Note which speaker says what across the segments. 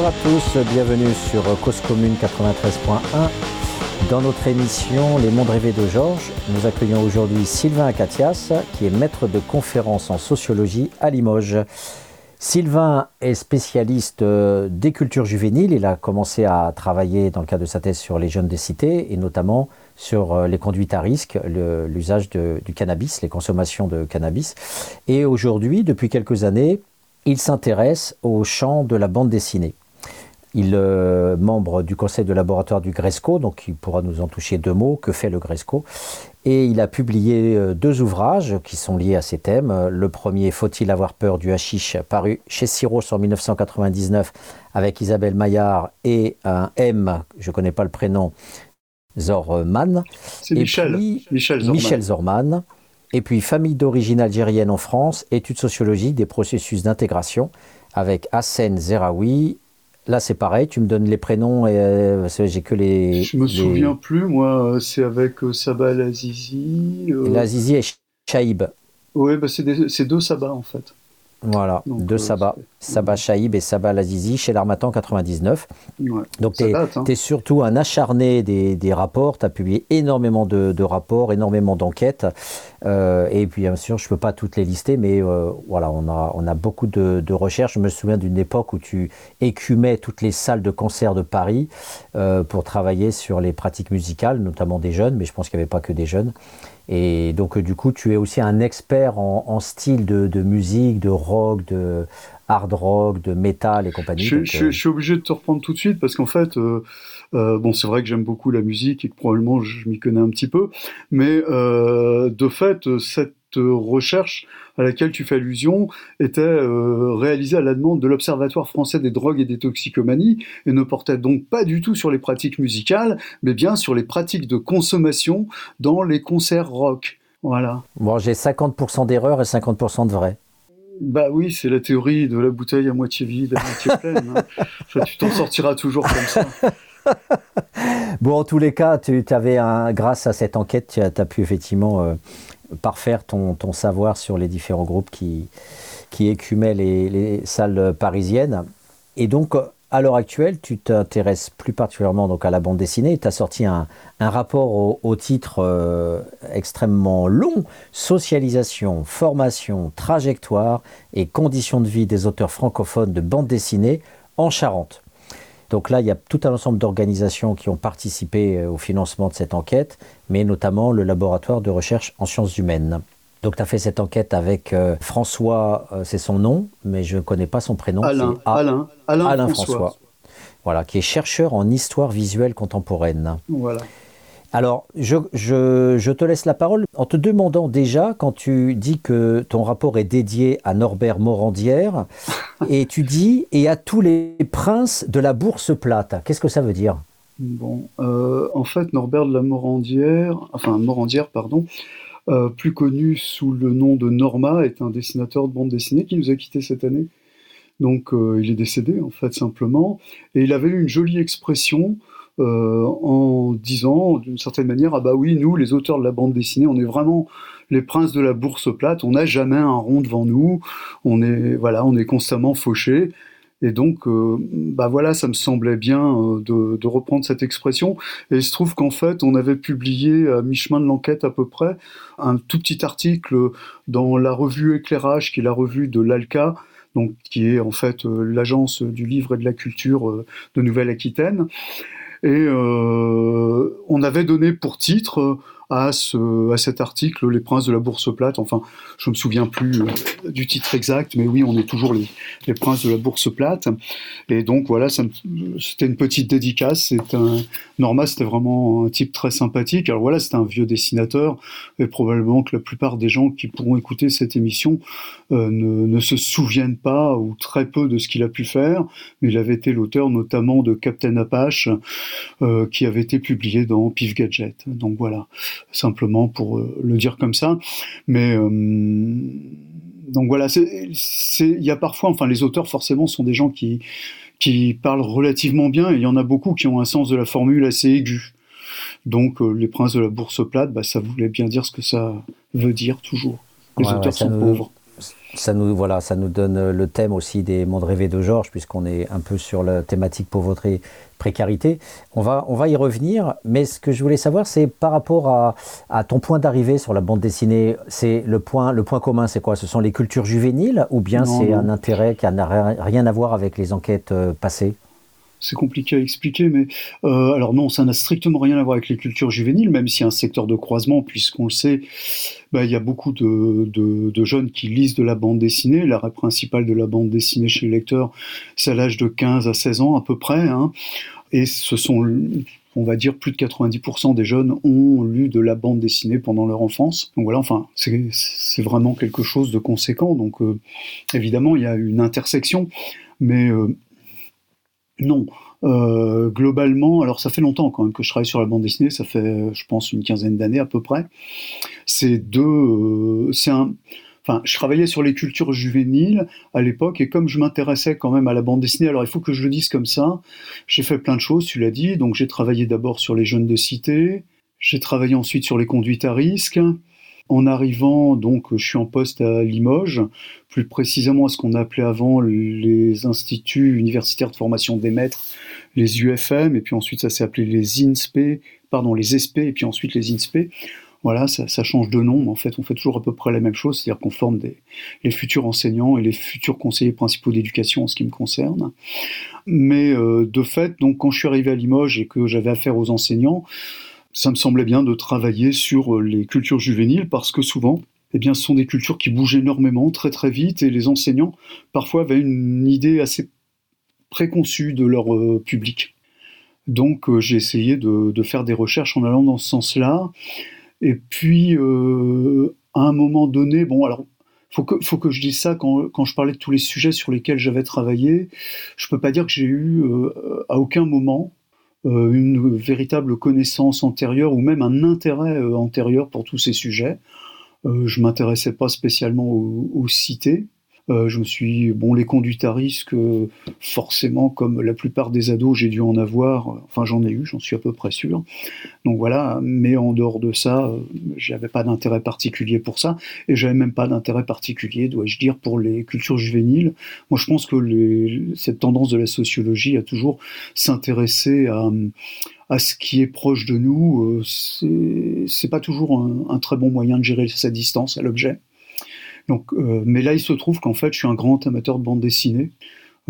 Speaker 1: Bonjour à tous, bienvenue sur Cause Commune 93.1. Dans notre émission Les mondes rêvés de Georges, nous accueillons aujourd'hui Sylvain Acatias, qui est maître de conférence en sociologie à Limoges. Sylvain est spécialiste euh, des cultures juvéniles. Il a commencé à travailler dans le cadre de sa thèse sur les jeunes des cités et notamment sur euh, les conduites à risque, l'usage du cannabis, les consommations de cannabis. Et aujourd'hui, depuis quelques années, il s'intéresse au champ de la bande dessinée. Il est euh, membre du conseil de laboratoire du Gresco, donc il pourra nous en toucher deux mots. Que fait le Gresco? Et il a publié euh, deux ouvrages qui sont liés à ces thèmes. Le premier, Faut-il avoir peur du hashish, paru chez Siros en 1999 avec Isabelle Maillard et un M, je ne connais pas le prénom, Zorman.
Speaker 2: C'est Michel.
Speaker 1: Michel Zorman. Michel Zorman. Et puis Famille d'origine algérienne en France, études sociologiques des processus d'intégration avec Hassen Zeraoui. Là, c'est pareil, tu me donnes les prénoms et euh, j'ai que les.
Speaker 2: Je me souviens plus, moi, c'est avec euh, Sabah Lazizi.
Speaker 1: Euh... Lazizi et Chaïb.
Speaker 2: Oui, bah c'est deux Sabah en fait.
Speaker 1: Voilà, deux euh, Sabah. Sabah Shaib et Sabah Lazizi chez l'Armatan 99. Donc tu es, hein. surtout un acharné des, rapports, tu as publié énormément de, rapports, énormément d'enquêtes. Euh, et puis bien sûr, je ne peux pas toutes les lister, mais euh, voilà, on a, on a beaucoup de, recherches. Je me souviens d'une époque où tu écumais toutes les salles de concert de Paris pour travailler sur les pratiques musicales, notamment des jeunes, mais je pense qu'il n'y avait pas que des jeunes. Et donc, euh, du coup, tu es aussi un expert en, style de, musique, de rock, de hard rock, de métal et compagnie.
Speaker 2: Je, euh, suis obligé de te reprendre tout de suite parce qu'en fait, euh, bon, c'est vrai que j'aime beaucoup la musique et que probablement je m'y connais un petit peu, mais de fait, cette recherche à laquelle tu fais allusion était euh, réalisée à la demande de l'Observatoire français des drogues et des toxicomanies et ne portait donc pas du tout sur les pratiques musicales, mais bien sur les pratiques de consommation dans les concerts rock. Voilà.
Speaker 1: Bon, j'ai 50% d'erreurs et 50% de vrai.
Speaker 2: Bah oui, c'est la théorie de la bouteille à moitié vide, à moitié pleine. Hein. tu t'en sortiras toujours comme ça.
Speaker 1: bon, en tous les cas, tu avais un, grâce à cette enquête, tu as, pu effectivement euh, parfaire ton, ton, savoir sur les différents groupes qui, qui écumaient les, salles parisiennes. Et donc, à l'heure actuelle, tu t'intéresses plus particulièrement donc à la bande dessinée. Tu as sorti un, rapport au, titre euh, extrêmement long Socialisation, formation, trajectoire et conditions de vie des auteurs francophones de bande dessinée en Charente. Donc là, il y a tout un ensemble d'organisations qui ont participé euh, au financement de cette enquête, mais notamment le laboratoire de recherche en sciences humaines. Donc tu as fait cette enquête avec euh, François, euh, c'est son nom, mais je ne connais pas son prénom.
Speaker 2: Alain, Alain,
Speaker 1: Alain, François. Voilà, qui est chercheur en histoire visuelle contemporaine.
Speaker 2: Voilà.
Speaker 1: Alors, je, je, te laisse la parole en te demandant déjà, quand tu dis que ton rapport est dédié à Norbert Morandière, et tu dis et à tous les princes de la bourse plate. Qu'est-ce que ça veut dire?
Speaker 2: Bon, euh, en fait, Norbert de la Morandière, enfin Morandière, pardon, euh, plus connu sous le nom de Norma, est un dessinateur de bande dessinée qui nous a quittés cette année. Donc, euh, il est décédé, en fait, simplement. Et il avait une jolie expression euh, en disant d'une certaine manière ah bah oui nous les auteurs de la bande dessinée on est vraiment les princes de la bourse plate on n'a jamais un rond devant nous on est voilà on est constamment fauché et donc, euh, bah voilà, ça me semblait bien euh, de, de, reprendre cette expression. Et il se trouve qu'en fait, on avait publié à mi-chemin de l'enquête à peu près un tout petit article dans la revue Éclairage, qui est la revue de l'ALCA, donc qui est en fait l'agence du livre et de la culture de Nouvelle-Aquitaine. Et euh, on avait donné pour titre à, ce, à cet article Les Princes de la Bourse plate. Enfin, je me souviens plus euh, du titre exact, mais oui, on est toujours les, les Princes de la Bourse plate. Et donc voilà, c'était une petite dédicace. C'est un Norma, c'était vraiment un type très sympathique. Alors voilà, c'était un vieux dessinateur, et probablement que la plupart des gens qui pourront écouter cette émission euh, ne, ne, se souviennent pas ou très peu de ce qu'il a pu faire. Mais il avait été l'auteur notamment de Captain Apache, euh, qui avait été publié dans Pif Gadget. Donc voilà simplement pour euh, le dire comme ça. Mais euh, donc voilà, il y a parfois, enfin les auteurs forcément sont des gens qui, qui parlent relativement bien, et il y en a beaucoup qui ont un sens de la formule assez aigu. Donc euh, les princes de la bourse plate, bah, ça voulait bien dire ce que ça veut dire toujours. Les auteurs sont pauvres.
Speaker 1: ça nous, voilà, ça nous donne le thème aussi des mondes rêvés de Georges, puisqu'on est un peu sur la thématique pauvreté, précarité. On va, on va y revenir, mais ce que je voulais savoir, c'est par rapport à, à ton point d'arrivée sur la bande dessinée, c'est le point, le point commun, c'est quoi? Ce sont les cultures juvéniles ou bien c'est un intérêt qui n'a rien à voir avec les enquêtes euh, passées?
Speaker 2: C'est compliqué à expliquer, mais euh, alors non, ça n'a strictement rien à voir avec les cultures juvéniles, même a un secteur de croisement, puisqu'on le sait, bah, il y a beaucoup de, jeunes qui lisent de la bande dessinée. L'arrêt principal de la bande dessinée chez les lecteurs, c'est à l'âge de 15 à 16 ans à peu près, hein. et ce sont, on va dire, plus de 90% des jeunes ont lu de la bande dessinée pendant leur enfance. Donc voilà, enfin, c'est vraiment quelque chose de conséquent. Donc euh, évidemment, il y a une intersection, mais euh, non. Euh, globalement, alors ça fait longtemps quand même que je travaille sur la bande dessinée, ça fait, je pense, une quinzaine d'années à peu près. C'est deux, euh, c'est un, enfin, je travaillais sur les cultures juvéniles à l'époque et comme je m'intéressais quand même à la bande dessinée, alors il faut que je le dise comme ça, j'ai fait plein de choses, tu l'as dit. Donc j'ai travaillé d'abord sur les jeunes de cité, j'ai travaillé ensuite sur les conduites à risque. En arrivant, donc, je suis en poste à Limoges, plus précisément à ce qu'on appelait avant les instituts universitaires de formation des maîtres, les UFM, et puis ensuite ça s'est appelé les INSPE, pardon, les SP, et puis ensuite les INSPE. Voilà, ça, change de nom, mais en fait, on fait toujours à peu près la même chose, c'est-à-dire qu'on forme des, les futurs enseignants et les futurs conseillers principaux d'éducation en ce qui me concerne. Mais euh, de fait, donc, quand je suis arrivé à Limoges et que j'avais affaire aux enseignants, ça me semblait bien de travailler sur euh, les cultures juvéniles parce que souvent, eh bien, ce sont des cultures qui bougent énormément, très très vite, et les enseignants, parfois, avaient une idée assez préconçue de leur euh, public. Donc, euh, j'ai essayé de, faire des recherches en allant dans ce sens-là. Et puis, à un moment donné, bon, alors, faut que, faut que je dise ça quand, quand, je parlais de tous les sujets sur lesquels j'avais travaillé. Je peux pas dire que j'ai eu à aucun moment une véritable connaissance antérieure ou même un intérêt euh, antérieur pour tous ces sujets. Euh, je m'intéressais pas spécialement aux cités, euh, je me suis, bon, les conduites à risque, euh, forcément, comme la plupart des ados, j'ai dû en avoir. Euh, enfin, j'en ai eu, j'en suis à peu près sûr. Donc voilà. Mais en dehors de ça, j'avais pas d'intérêt particulier pour ça, et j'avais même pas d'intérêt particulier, dois-je dire, pour les cultures juvéniles. Moi, je pense que les, cette tendance de la sociologie a toujours s'intéresser à à ce qui est proche de nous, c'est pas toujours un, un, très bon moyen de gérer sa distance à l'objet. Donc, euh, mais là, il se trouve qu'en fait, je suis un grand amateur de bande dessinée.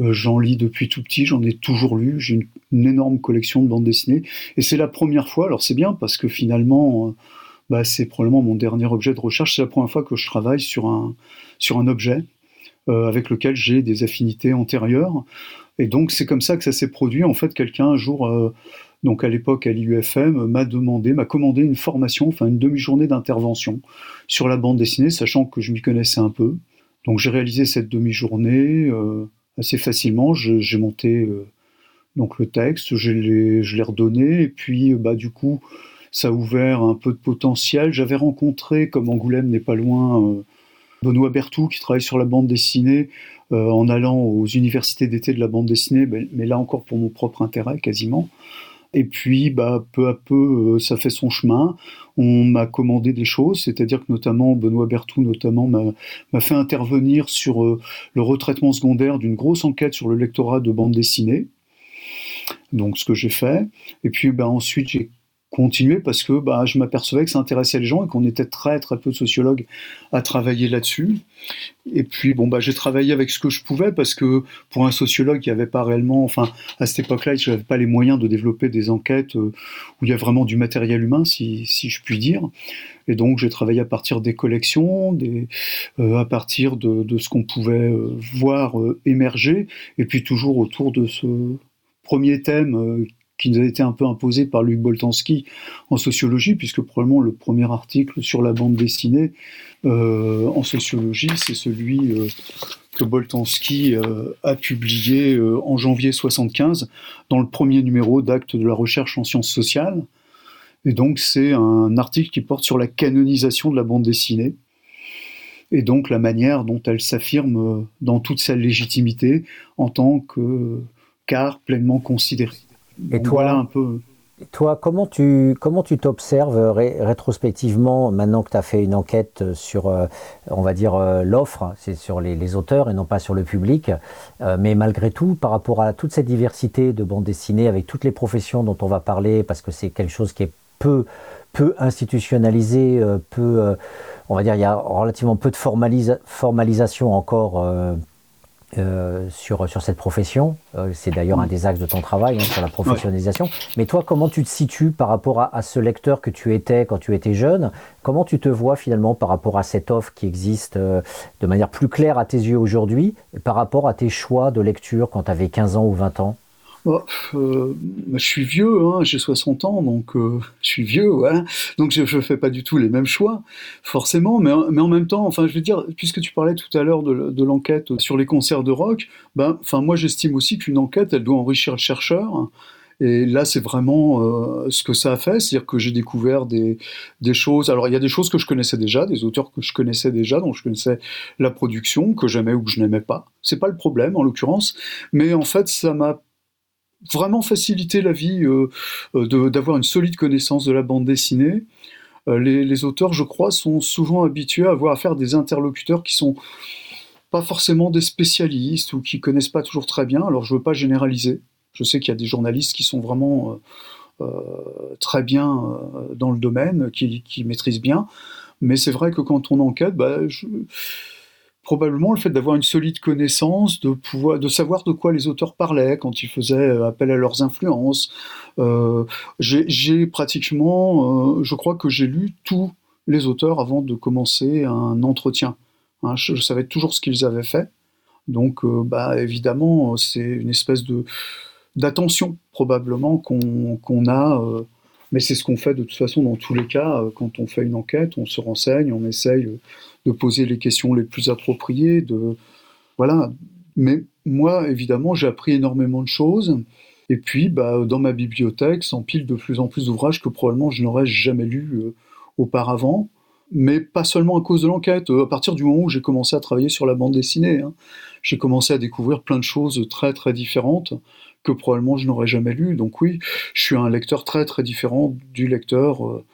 Speaker 2: Euh, j'en lis depuis tout petit, j'en ai toujours lu. J'ai une, énorme collection de bandes dessinées. Et c'est la première fois, alors c'est bien parce que finalement, euh, bah, c'est probablement mon dernier objet de recherche. C'est la première fois que je travaille sur un, sur un objet avec lequel j'ai des affinités antérieures. Et donc, c'est comme ça que ça s'est produit. En fait, quelqu'un un jour donc à l'époque à l'IUFM, m'a demandé, m'a commandé une formation, enfin une demi-journée d'intervention sur la bande dessinée, sachant que je m'y connaissais un peu. Donc j'ai réalisé cette demi-journée euh, assez facilement. J'ai monté euh, donc le texte, je l'ai redonné, et puis bah, du coup ça a ouvert un peu de potentiel. J'avais rencontré, comme Angoulême n'est pas loin, euh, Benoît Bertou qui travaille sur la bande dessinée en allant aux universités d'été de la bande dessinée, mais là encore pour mon propre intérêt quasiment. Et puis, bah, peu à peu, euh, ça fait son chemin. On m'a commandé des choses, c'est-à-dire que notamment Benoît Bertou notamment m'a fait intervenir sur euh, le retraitement secondaire d'une grosse enquête sur le lectorat de bande dessinée. Donc, ce que j'ai fait. Et puis, bah, ensuite, j'ai continuer parce que bah, je m'apercevais que ça intéressait les gens et qu'on était très très peu de sociologues à travailler là-dessus. Et puis bon bah j'ai travaillé avec ce que je pouvais parce que pour un sociologue il n'y avait pas réellement, enfin à cette époque-là je n'avais pas les moyens de développer des enquêtes euh, où il y a vraiment du matériel humain si, si je puis dire. Et donc j'ai travaillé à partir des collections, des, euh, à partir de, de ce qu'on pouvait euh, voir émerger et puis toujours autour de ce premier thème qui nous a été un peu imposé par Luc Boltanski en sociologie, puisque probablement le premier article sur la bande dessinée euh, en sociologie, c'est celui euh, que Boltanski euh, a publié en janvier 75 dans le premier numéro d'Actes de la recherche en sciences sociales. Et donc c'est un article qui porte sur la canonisation de la bande dessinée et donc la manière dont elle s'affirme dans toute sa légitimité en tant que car pleinement considéré.
Speaker 1: Et toi, un peu. Toi, comment tu comment tu t'observes rétrospectivement maintenant que tu as fait une enquête sur, euh, on va dire, euh, l'offre, c'est sur les, auteurs et non pas sur le public, euh, mais malgré tout, par rapport à toute cette diversité de bandes dessinées, avec toutes les professions dont on va parler, parce que c'est quelque chose qui est peu, peu institutionnalisé, peu, on va dire, il y a relativement peu de formalisation encore euh, sur, sur cette profession. Euh, c'est d'ailleurs un des axes de ton travail, hein, sur la professionnalisation. Mais toi, comment tu te situes par rapport à, ce lecteur que tu étais quand tu étais jeune? Comment tu te vois finalement par rapport à cette offre qui existe euh, de manière plus claire à tes yeux aujourd'hui, par rapport à tes choix de lecture quand tu avais 15 ans ou 20 ans?
Speaker 2: Oh, euh, je suis vieux, hein, j'ai 60 ans, donc euh, je suis vieux, voilà. Donc je ne fais pas du tout les mêmes choix, forcément, mais, en même temps, enfin, je veux dire, puisque tu parlais tout à l'heure de, de l'enquête sur les concerts de rock, ben, enfin, moi j'estime aussi qu'une enquête, elle doit enrichir le chercheur. Et là, c'est vraiment euh, ce que ça a fait, c'est-à-dire que j'ai découvert des, des, choses. Alors, il y a des choses que je connaissais déjà, des auteurs que je connaissais déjà, dont je connaissais la production, que j'aimais ou que je n'aimais pas. C'est pas le problème, en l'occurrence, mais en fait, ça m'a vraiment faciliter la vie euh, euh, d'avoir une solide connaissance de la bande dessinée. Euh, les, auteurs, je crois, sont souvent habitués à avoir affaire des interlocuteurs qui sont pas forcément des spécialistes ou qui connaissent pas toujours très bien. Alors je veux pas généraliser. Je sais qu'il y a des journalistes qui sont vraiment très bien dans le domaine, qui, qui maîtrisent bien. Mais c'est vrai que quand on enquête, bah, je, probablement le fait d'avoir une solide connaissance, de pouvoir, de savoir de quoi les auteurs parlaient quand ils faisaient euh, appel à leurs influences. Euh, j'ai pratiquement, euh, je crois que j'ai lu tous les auteurs avant de commencer un entretien. Hein, je, savais toujours ce qu'ils avaient fait. Donc, bah, évidemment, c'est une espèce d'attention probablement qu'on a. mais c'est ce qu'on fait de toute façon dans tous les cas. Quand on fait une enquête, on se renseigne, on essaye de poser les questions les plus appropriées. De, voilà. Mais moi, évidemment, j'ai appris énormément de choses. Et puis, bah, dans ma bibliothèque s'empilent de plus en plus d'ouvrages que probablement je n'aurais jamais lus euh, auparavant. Mais pas seulement à cause de l'enquête. Euh, à partir du moment où j'ai commencé à travailler sur la bande dessinée, hein, j'ai commencé à découvrir plein de choses très très différentes que probablement je n'aurais jamais lues. Donc oui, je suis un lecteur très très différent du lecteur euh,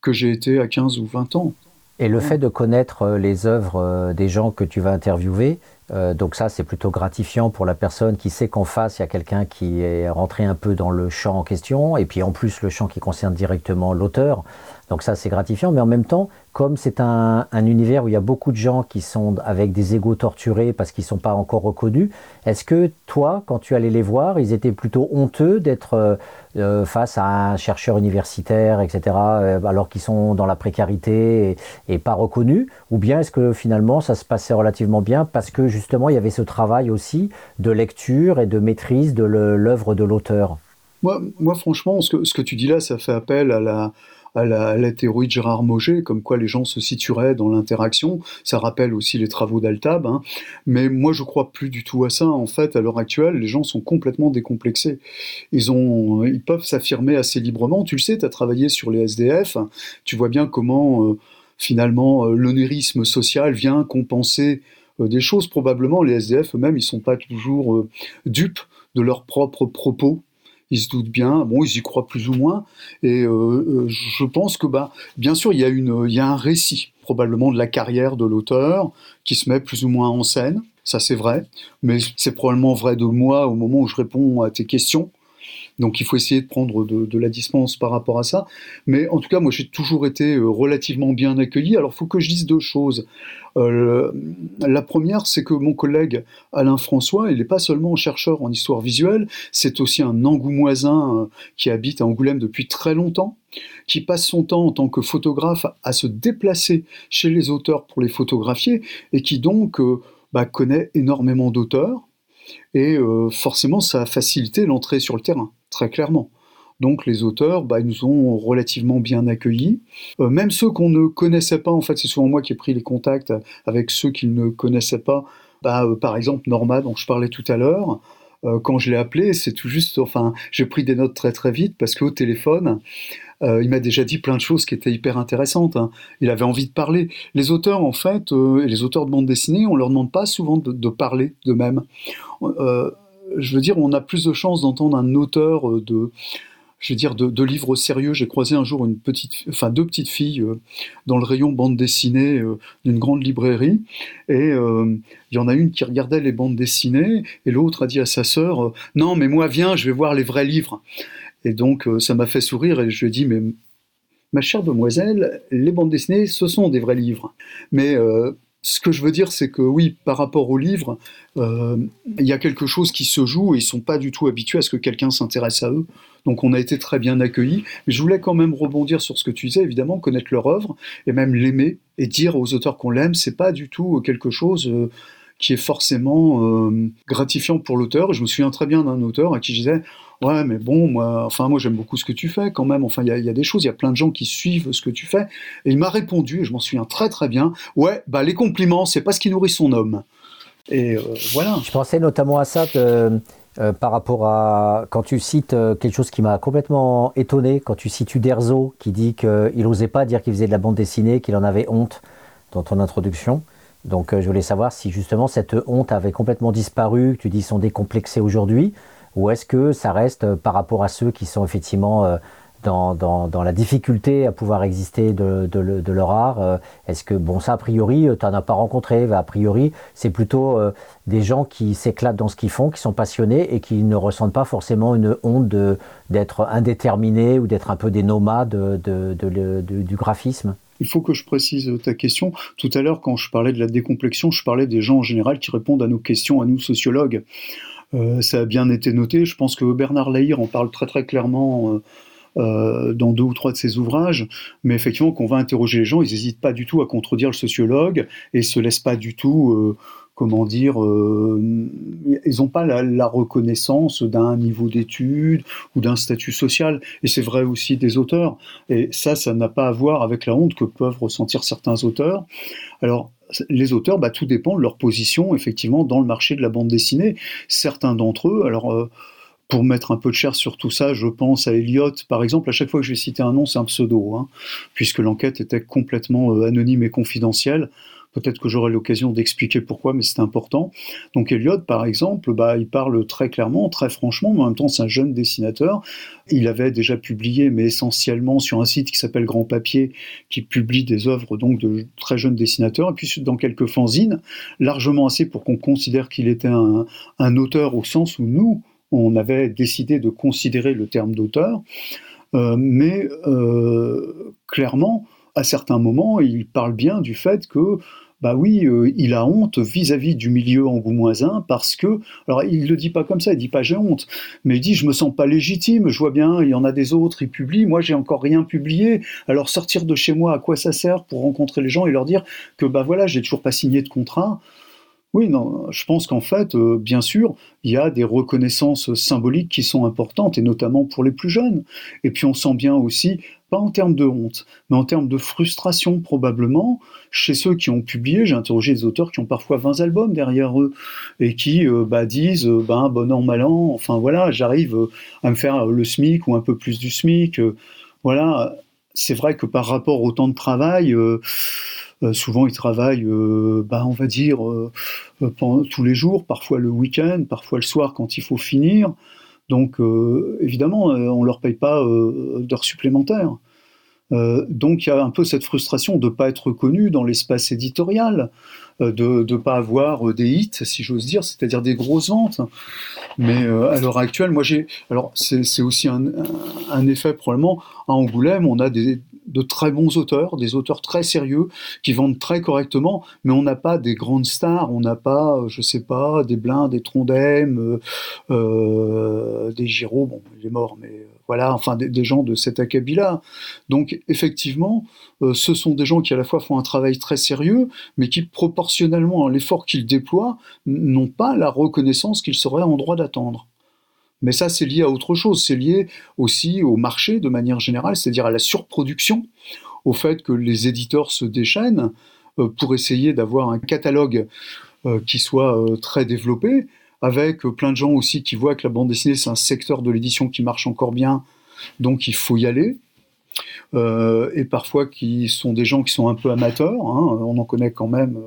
Speaker 2: que j'ai été à 15 ou 20 ans.
Speaker 1: Et le fait de connaître euh, les œuvres euh, des gens que tu vas interviewer, euh, donc ça c'est plutôt gratifiant pour la personne qui sait qu'en face il y a quelqu'un qui est rentré un peu dans le champ en question, et puis en plus le champ qui concerne directement l'auteur. Donc ça c'est gratifiant, mais en même temps, comme c'est un, univers où il y a beaucoup de gens qui sont avec des égaux torturés parce qu'ils ne sont pas encore reconnus, est-ce que toi, quand tu allais les voir, ils étaient plutôt honteux d'être euh, euh, face à un chercheur universitaire, etc., alors qu'ils sont dans la précarité et, pas reconnus? Ou bien est-ce que finalement ça se passait relativement bien parce que justement il y avait ce travail aussi de lecture et de maîtrise de l'œuvre de l'auteur
Speaker 2: moi, franchement, ce que, tu dis là, ça fait appel à la, à la, théorie de Gérard Moget, comme quoi les gens se situeraient dans l'interaction. Ça rappelle aussi les travaux d'Altab. Hein. Mais moi, je crois plus du tout à ça. En fait, à l'heure actuelle, les gens sont complètement décomplexés. Ils, peuvent s'affirmer assez librement. Tu le sais, tu as travaillé sur les SDF. Tu vois bien comment, euh, finalement, euh, l'onérisme social vient compenser des choses. Probablement, les SDF eux-mêmes, ils sont pas toujours dupes de leurs propres propos. Ils se doutent bien, bon, ils y croient plus ou moins, et euh, euh, je pense que, bah, bien sûr, il y, a il y a un récit, probablement de la carrière de l'auteur, qui se met plus ou moins en scène, ça c'est vrai, mais c'est probablement vrai de moi au moment où je réponds à tes questions, donc il faut essayer de prendre de, la distance par rapport à ça. Mais en tout cas, moi j'ai toujours été euh, relativement bien accueilli. Alors il faut que je dise deux choses. Euh, la première, c'est que mon collègue Alain François, il n'est pas seulement chercheur en histoire visuelle, c'est aussi un angoumoisin euh, qui habite à Angoulême depuis très longtemps, qui passe son temps en tant que photographe à se déplacer chez les auteurs pour les photographier, et qui donc bah, connaît énormément d'auteurs. Et forcément, ça a facilité l'entrée sur le terrain très clairement. Donc les auteurs, bah, ils nous ont relativement bien accueillis. Euh, même ceux qu'on ne connaissait pas, en fait, c'est souvent moi qui ai pris les contacts avec ceux qu'ils ne connaissaient pas. Bah, euh, par exemple, Norma, dont je parlais tout à l'heure, euh, quand je l'ai appelé, c'est tout juste, enfin, j'ai pris des notes très très vite parce qu'au téléphone, il m'a déjà dit plein de choses qui étaient hyper intéressantes. Hein. Il avait envie de parler. Les auteurs, en fait, les auteurs de bande dessinée, on leur demande pas souvent de parler d'eux-mêmes je veux dire, on a plus de chances d'entendre un auteur euh, de, je veux dire, de, livres sérieux. J'ai croisé un jour une petite, enfin deux petites filles euh, dans le rayon bande dessinée euh, d'une grande librairie, et il y en a une qui regardait les bandes dessinées, et l'autre a dit à sa sœur "Non, mais moi viens, je vais voir les vrais livres." Et donc ça m'a fait sourire, et je lui ai dit "Mais ma chère demoiselle, les bandes dessinées, ce sont des vrais livres." Mais ce que je veux dire, c'est que oui, par rapport aux livres, euh, il y a quelque chose qui se joue et ils sont pas du tout habitués à ce que quelqu'un s'intéresse à eux. Donc on a été très bien accueillis. Mais je voulais quand même rebondir sur ce que tu disais, évidemment, connaître leur œuvre et même l'aimer et dire aux auteurs qu'on l'aime, c'est pas du tout quelque chose euh, qui est forcément euh, gratifiant pour l'auteur. Je me souviens très bien d'un auteur à qui je disais Ouais, mais bon, moi, enfin, moi j'aime beaucoup ce que tu fais quand même. Enfin, il y, a des choses, il y a plein de gens qui suivent ce que tu fais. Et il m'a répondu, et je m'en souviens très très bien Ouais, bah les compliments, c'est pas ce qui nourrit son homme. Et euh, voilà.
Speaker 1: Je pensais notamment à ça euh, par rapport à quand tu cites quelque chose qui m'a complètement étonné, quand tu cites Uderzo qui dit qu'il n'osait pas dire qu'il faisait de la bande dessinée, qu'il en avait honte dans ton introduction. Donc euh, je voulais savoir si justement cette honte avait complètement disparu, tu dis sont décomplexés aujourd'hui, ou est-ce que ça reste euh, par rapport à ceux qui sont effectivement euh, dans, dans, la difficulté à pouvoir exister de, de, leur art Est-ce que, bon, ça a priori, tu n'en as pas rencontré, a priori, c'est plutôt des gens qui s'éclatent dans ce qu'ils font, qui sont passionnés et qui ne ressentent pas forcément une honte d'être indéterminés ou d'être un peu des nomades du graphisme?
Speaker 2: Il faut que je précise ta question. Tout à l'heure, quand je parlais de la décomplexion, je parlais des gens en général qui répondent à nos questions, à nous sociologues. Euh, ça a bien été noté. Je pense que Bernard Lahire en parle très très clairement. Euh, euh, dans deux ou trois de ses ouvrages, mais effectivement, quand on va interroger les gens, ils n'hésitent pas du tout à contredire le sociologue et se laissent pas du tout comment dire, euh, ils n'ont pas la, reconnaissance d'un niveau d'études ou d'un statut social. Et c'est vrai aussi des auteurs. Et ça, ça n'a pas à voir avec la honte que peuvent ressentir certains auteurs. Alors, les auteurs, bah, tout dépend de leur position, effectivement, dans le marché de la bande dessinée. Certains d'entre eux, alors... Euh, pour mettre un peu de chair sur tout ça, je pense à Elliot, par exemple. À chaque fois que je vais citer un nom, c'est un pseudo, hein, puisque l'enquête était complètement euh, anonyme et confidentielle. Peut-être que j'aurai l'occasion d'expliquer pourquoi, mais c'est important. Donc Elliot, par exemple, bah, il parle très clairement, très franchement, mais en même temps c'est un jeune dessinateur. Il avait déjà publié, mais essentiellement sur un site qui s'appelle Grand Papier, qui publie des œuvres donc de très jeunes dessinateurs, et puis dans quelques fanzines, largement assez pour qu'on considère qu'il était un, auteur au sens où nous, on avait décidé de considérer le terme d'auteur. Euh, mais euh, clairement, à certains moments, il parle bien du fait que bah oui, euh, il a honte vis-à-vis du milieu angoumoisin parce que, alors il le dit pas comme ça, il dit pas j'ai honte, mais il dit je me sens pas légitime, je vois bien, il y en a des autres, ils publient, moi j'ai encore rien publié, alors sortir de chez moi, à quoi ça sert pour rencontrer les gens et leur dire que bah voilà, j'ai toujours pas signé de contrat, oui, non, je pense qu'en fait, euh, bien sûr, il y a des reconnaissances symboliques qui sont importantes, et notamment pour les plus jeunes. Et puis on sent bien aussi, pas en termes de honte, mais en termes de frustration probablement, chez ceux qui ont publié, j'ai interrogé des auteurs qui ont parfois 20 albums derrière eux, et qui euh, bah, disent, euh, ben, bon an, mal an, enfin voilà, j'arrive à me faire le SMIC ou un peu plus du SMIC. voilà, c'est vrai que par rapport au temps de travail, euh, souvent, ils travaillent, euh, bah, on va dire, euh, tous les jours, parfois le week-end, parfois le soir quand il faut finir. Donc, évidemment, on ne leur paye pas d'heures supplémentaires. donc il y a un peu cette frustration de ne pas être reconnu dans l'espace éditorial, de ne pas avoir des hits, si j'ose dire, c'est-à-dire des grosses ventes. Mais à l'heure actuelle, moi j'ai... Alors c'est aussi un, un, effet probablement, à Angoulême, on a des, de très bons auteurs, des auteurs très sérieux qui vendent très correctement, mais on n'a pas des grandes stars, on n'a pas, euh, je sais pas, des Blins, des Trondheim, euh, euh, des Giraud, bon, il est mort, mais voilà, enfin des, gens de cet acabit-là. Donc effectivement, ce sont des gens qui à la fois font un travail très sérieux, mais qui proportionnellement à l'effort qu'ils déploient, n'ont pas la reconnaissance qu'ils seraient en droit d'attendre. Mais ça, c'est lié à autre chose. C'est lié aussi au marché de manière générale, c'est-à-dire à la surproduction, au fait que les éditeurs se déchaînent euh, pour essayer d'avoir un catalogue euh, qui soit euh, très développé, avec plein de gens aussi qui voient que la bande dessinée, c'est un secteur de l'édition qui marche encore bien, donc il faut y aller. et parfois qui sont des gens qui sont un peu amateurs, hein. on en connaît quand même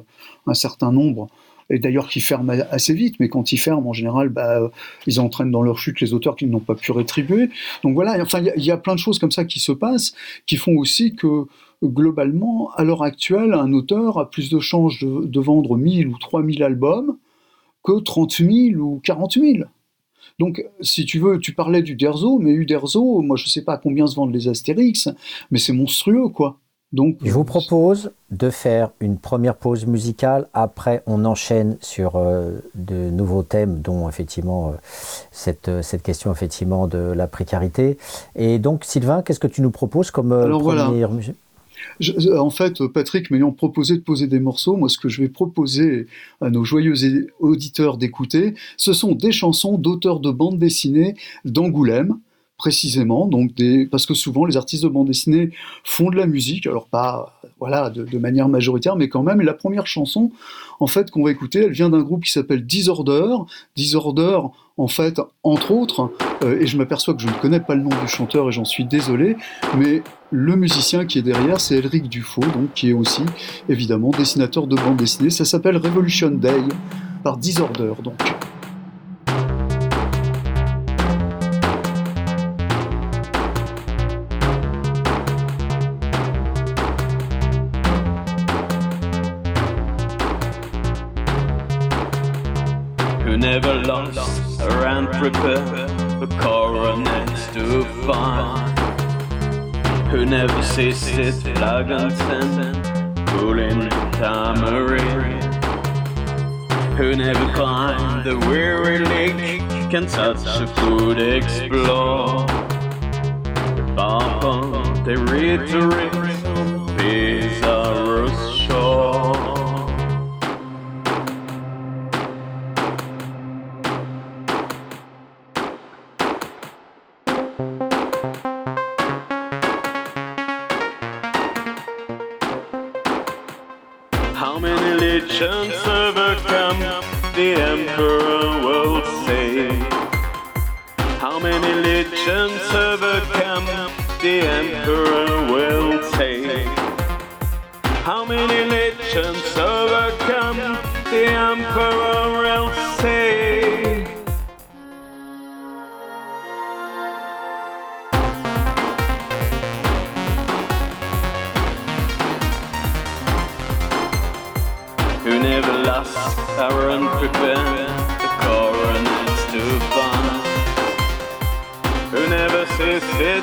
Speaker 2: un certain nombre,
Speaker 3: et d'ailleurs qui ferment assez vite, mais quand ils ferment, en général, bah, ils entraînent dans leur chute les auteurs qui n'ont pas pu rétribuer. Donc voilà, enfin, il y, a plein de choses comme ça qui se passent, qui font aussi que globalement, à l'heure actuelle, un auteur a plus de chances de, vendre 1000 ou 3000 albums que 30 000 ou 40 000. Donc, si tu veux, tu parlais du Derzo, mais Uderzo, moi je ne sais pas combien se vendent les Astérix, mais c'est monstrueux, quoi.
Speaker 1: Donc, je vous propose de faire une première pause musicale. Après, on enchaîne sur euh, de nouveaux thèmes, dont effectivement euh, cette, euh, cette, question effectivement de la précarité. Et donc, Sylvain, qu'est-ce que tu nous proposes comme première
Speaker 3: en fait, Patrick m'ayant proposé de poser des morceaux, moi, ce que je vais proposer à nos joyeux auditeurs d'écouter, ce sont des chansons d'auteurs de bandes dessinées d'Angoulême précisément, donc parce que souvent les artistes de bande dessinée font de la musique, alors pas voilà de, manière majoritaire, mais quand même. Et la première chanson, en fait, qu'on va écouter, elle vient d'un groupe qui s'appelle Disorder. Disorder, en fait, entre autres, euh, et je m'aperçois que je ne connais pas le nom du chanteur et j'en suis désolé, mais le musicien qui est derrière, c'est Elric Dufaux, donc qui est aussi évidemment dessinateur de bande dessinée. Ça s'appelle Revolution Day par Disorder, donc. Prepare the coronets to find. Who never ceased flag and send, pulling tamarind. Who never climbed the weary lake, can touch a food explore. Papa, they reiterate,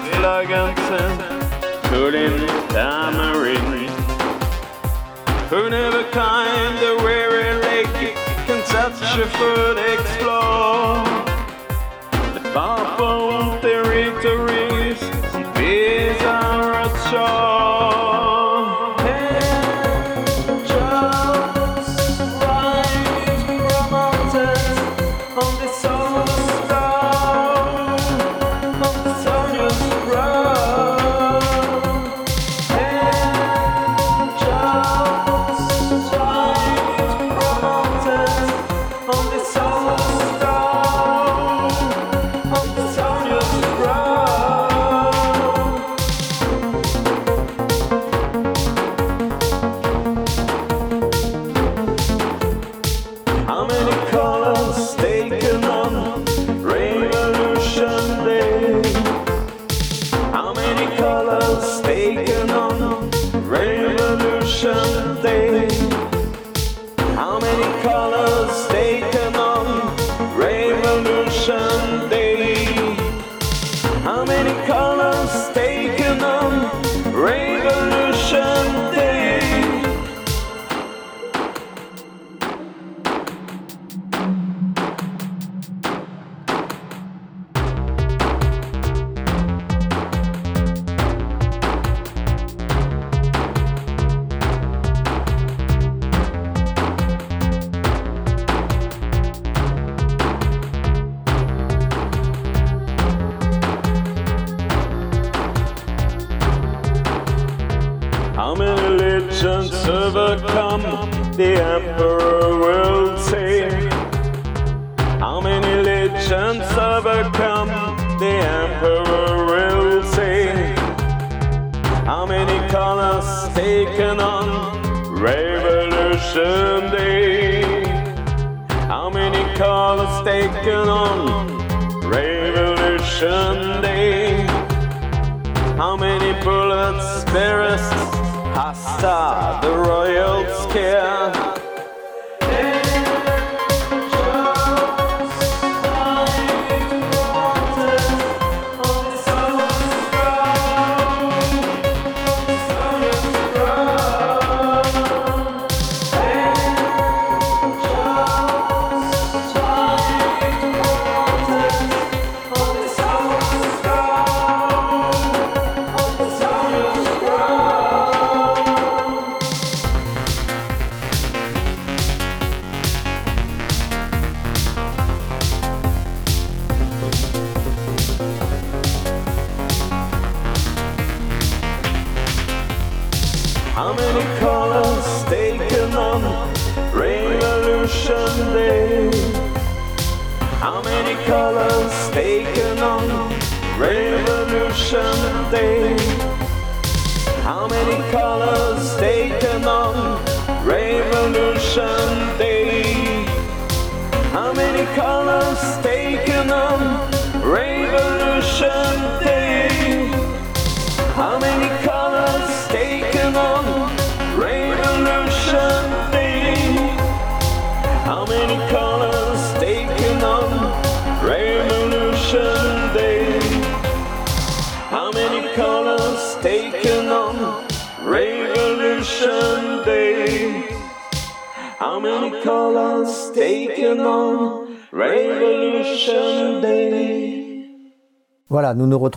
Speaker 3: with Laganson,
Speaker 4: pulling Who never kind the weary lake can touch a foot explore. The
Speaker 1: powerful territory.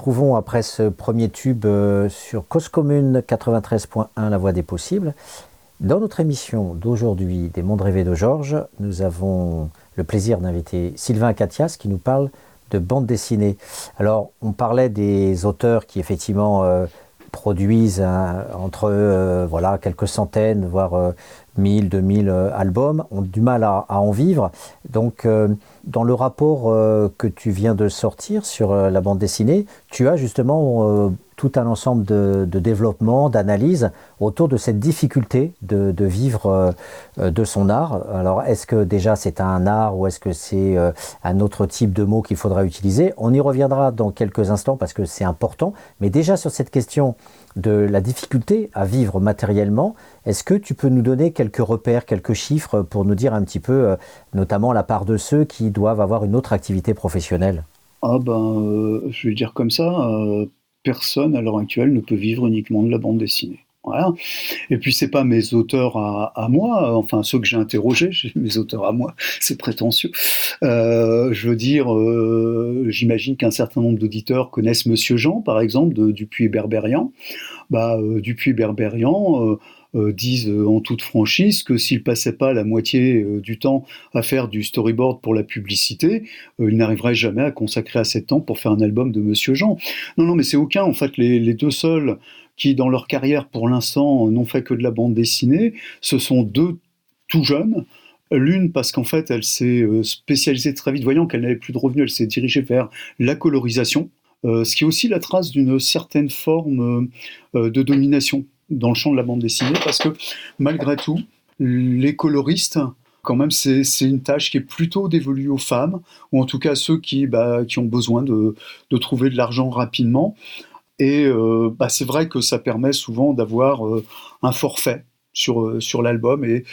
Speaker 1: Retrouvons après ce premier tube euh, sur Cause Commune 93.1, La Voix des Possibles. Dans notre émission d'aujourd'hui des Mondes Rêvés de Georges, nous avons le plaisir d'inviter Sylvain Catias qui nous parle de bande dessinée. Alors, on parlait des auteurs qui effectivement euh, produisent entre euh, voilà, quelques centaines, voire 1000, 2000 euh, albums, ont du mal à, en vivre. Donc, euh, dans le rapport euh, que tu viens de sortir sur la bande dessinée, tu as justement tout un ensemble de, développement, d'analyse autour de cette difficulté de, vivre de son art. Alors, est-ce que déjà c'est un art ou est-ce que c'est un autre type de mot qu'il faudra utiliser? On y reviendra dans quelques instants parce que c'est important. Mais déjà sur cette question de la difficulté à vivre matériellement, est-ce que tu peux nous donner quelques repères, quelques chiffres pour nous dire un petit peu, euh, notamment la part de ceux qui doivent avoir une autre activité professionnelle?
Speaker 2: Ah ben, euh, je vais dire comme ça, euh, personne à l'heure actuelle ne peut vivre uniquement de la bande dessinée. Et puis c'est pas mes auteurs à, moi, enfin ceux que j'ai interrogés, mes auteurs à moi, c'est prétentieux. je veux dire, j'imagine qu'un certain nombre d'auditeurs connaissent Monsieur Jean, par exemple, de Dupuis Berberian. Bah, Dupuis Berberian euh, disent euh, en toute franchise que s'il passait pas la moitié euh, du temps à faire du storyboard pour la publicité, il n'arriverait jamais à consacrer assez de temps pour faire un album de Monsieur Jean. Non, non, mais c'est aucun. En fait, les, deux seuls qui, dans leur carrière, pour l'instant, n'ont fait que de la bande dessinée, ce sont deux tout jeunes. L'une parce qu'en fait, elle s'est spécialisée très vite, voyant qu'elle n'avait plus de revenus, elle s'est dirigée vers la colorisation, ce qui est aussi la trace d'une certaine forme de domination dans le champ de la bande dessinée parce que malgré tout, les coloristes, quand même, c'est une tâche qui est plutôt dévolue aux femmes, ou en tout cas à ceux qui, bah, qui ont besoin de, trouver de l'argent rapidement. Et euh, bah, c'est vrai que ça permet souvent d'avoir euh, un forfait sur, euh, sur l'album et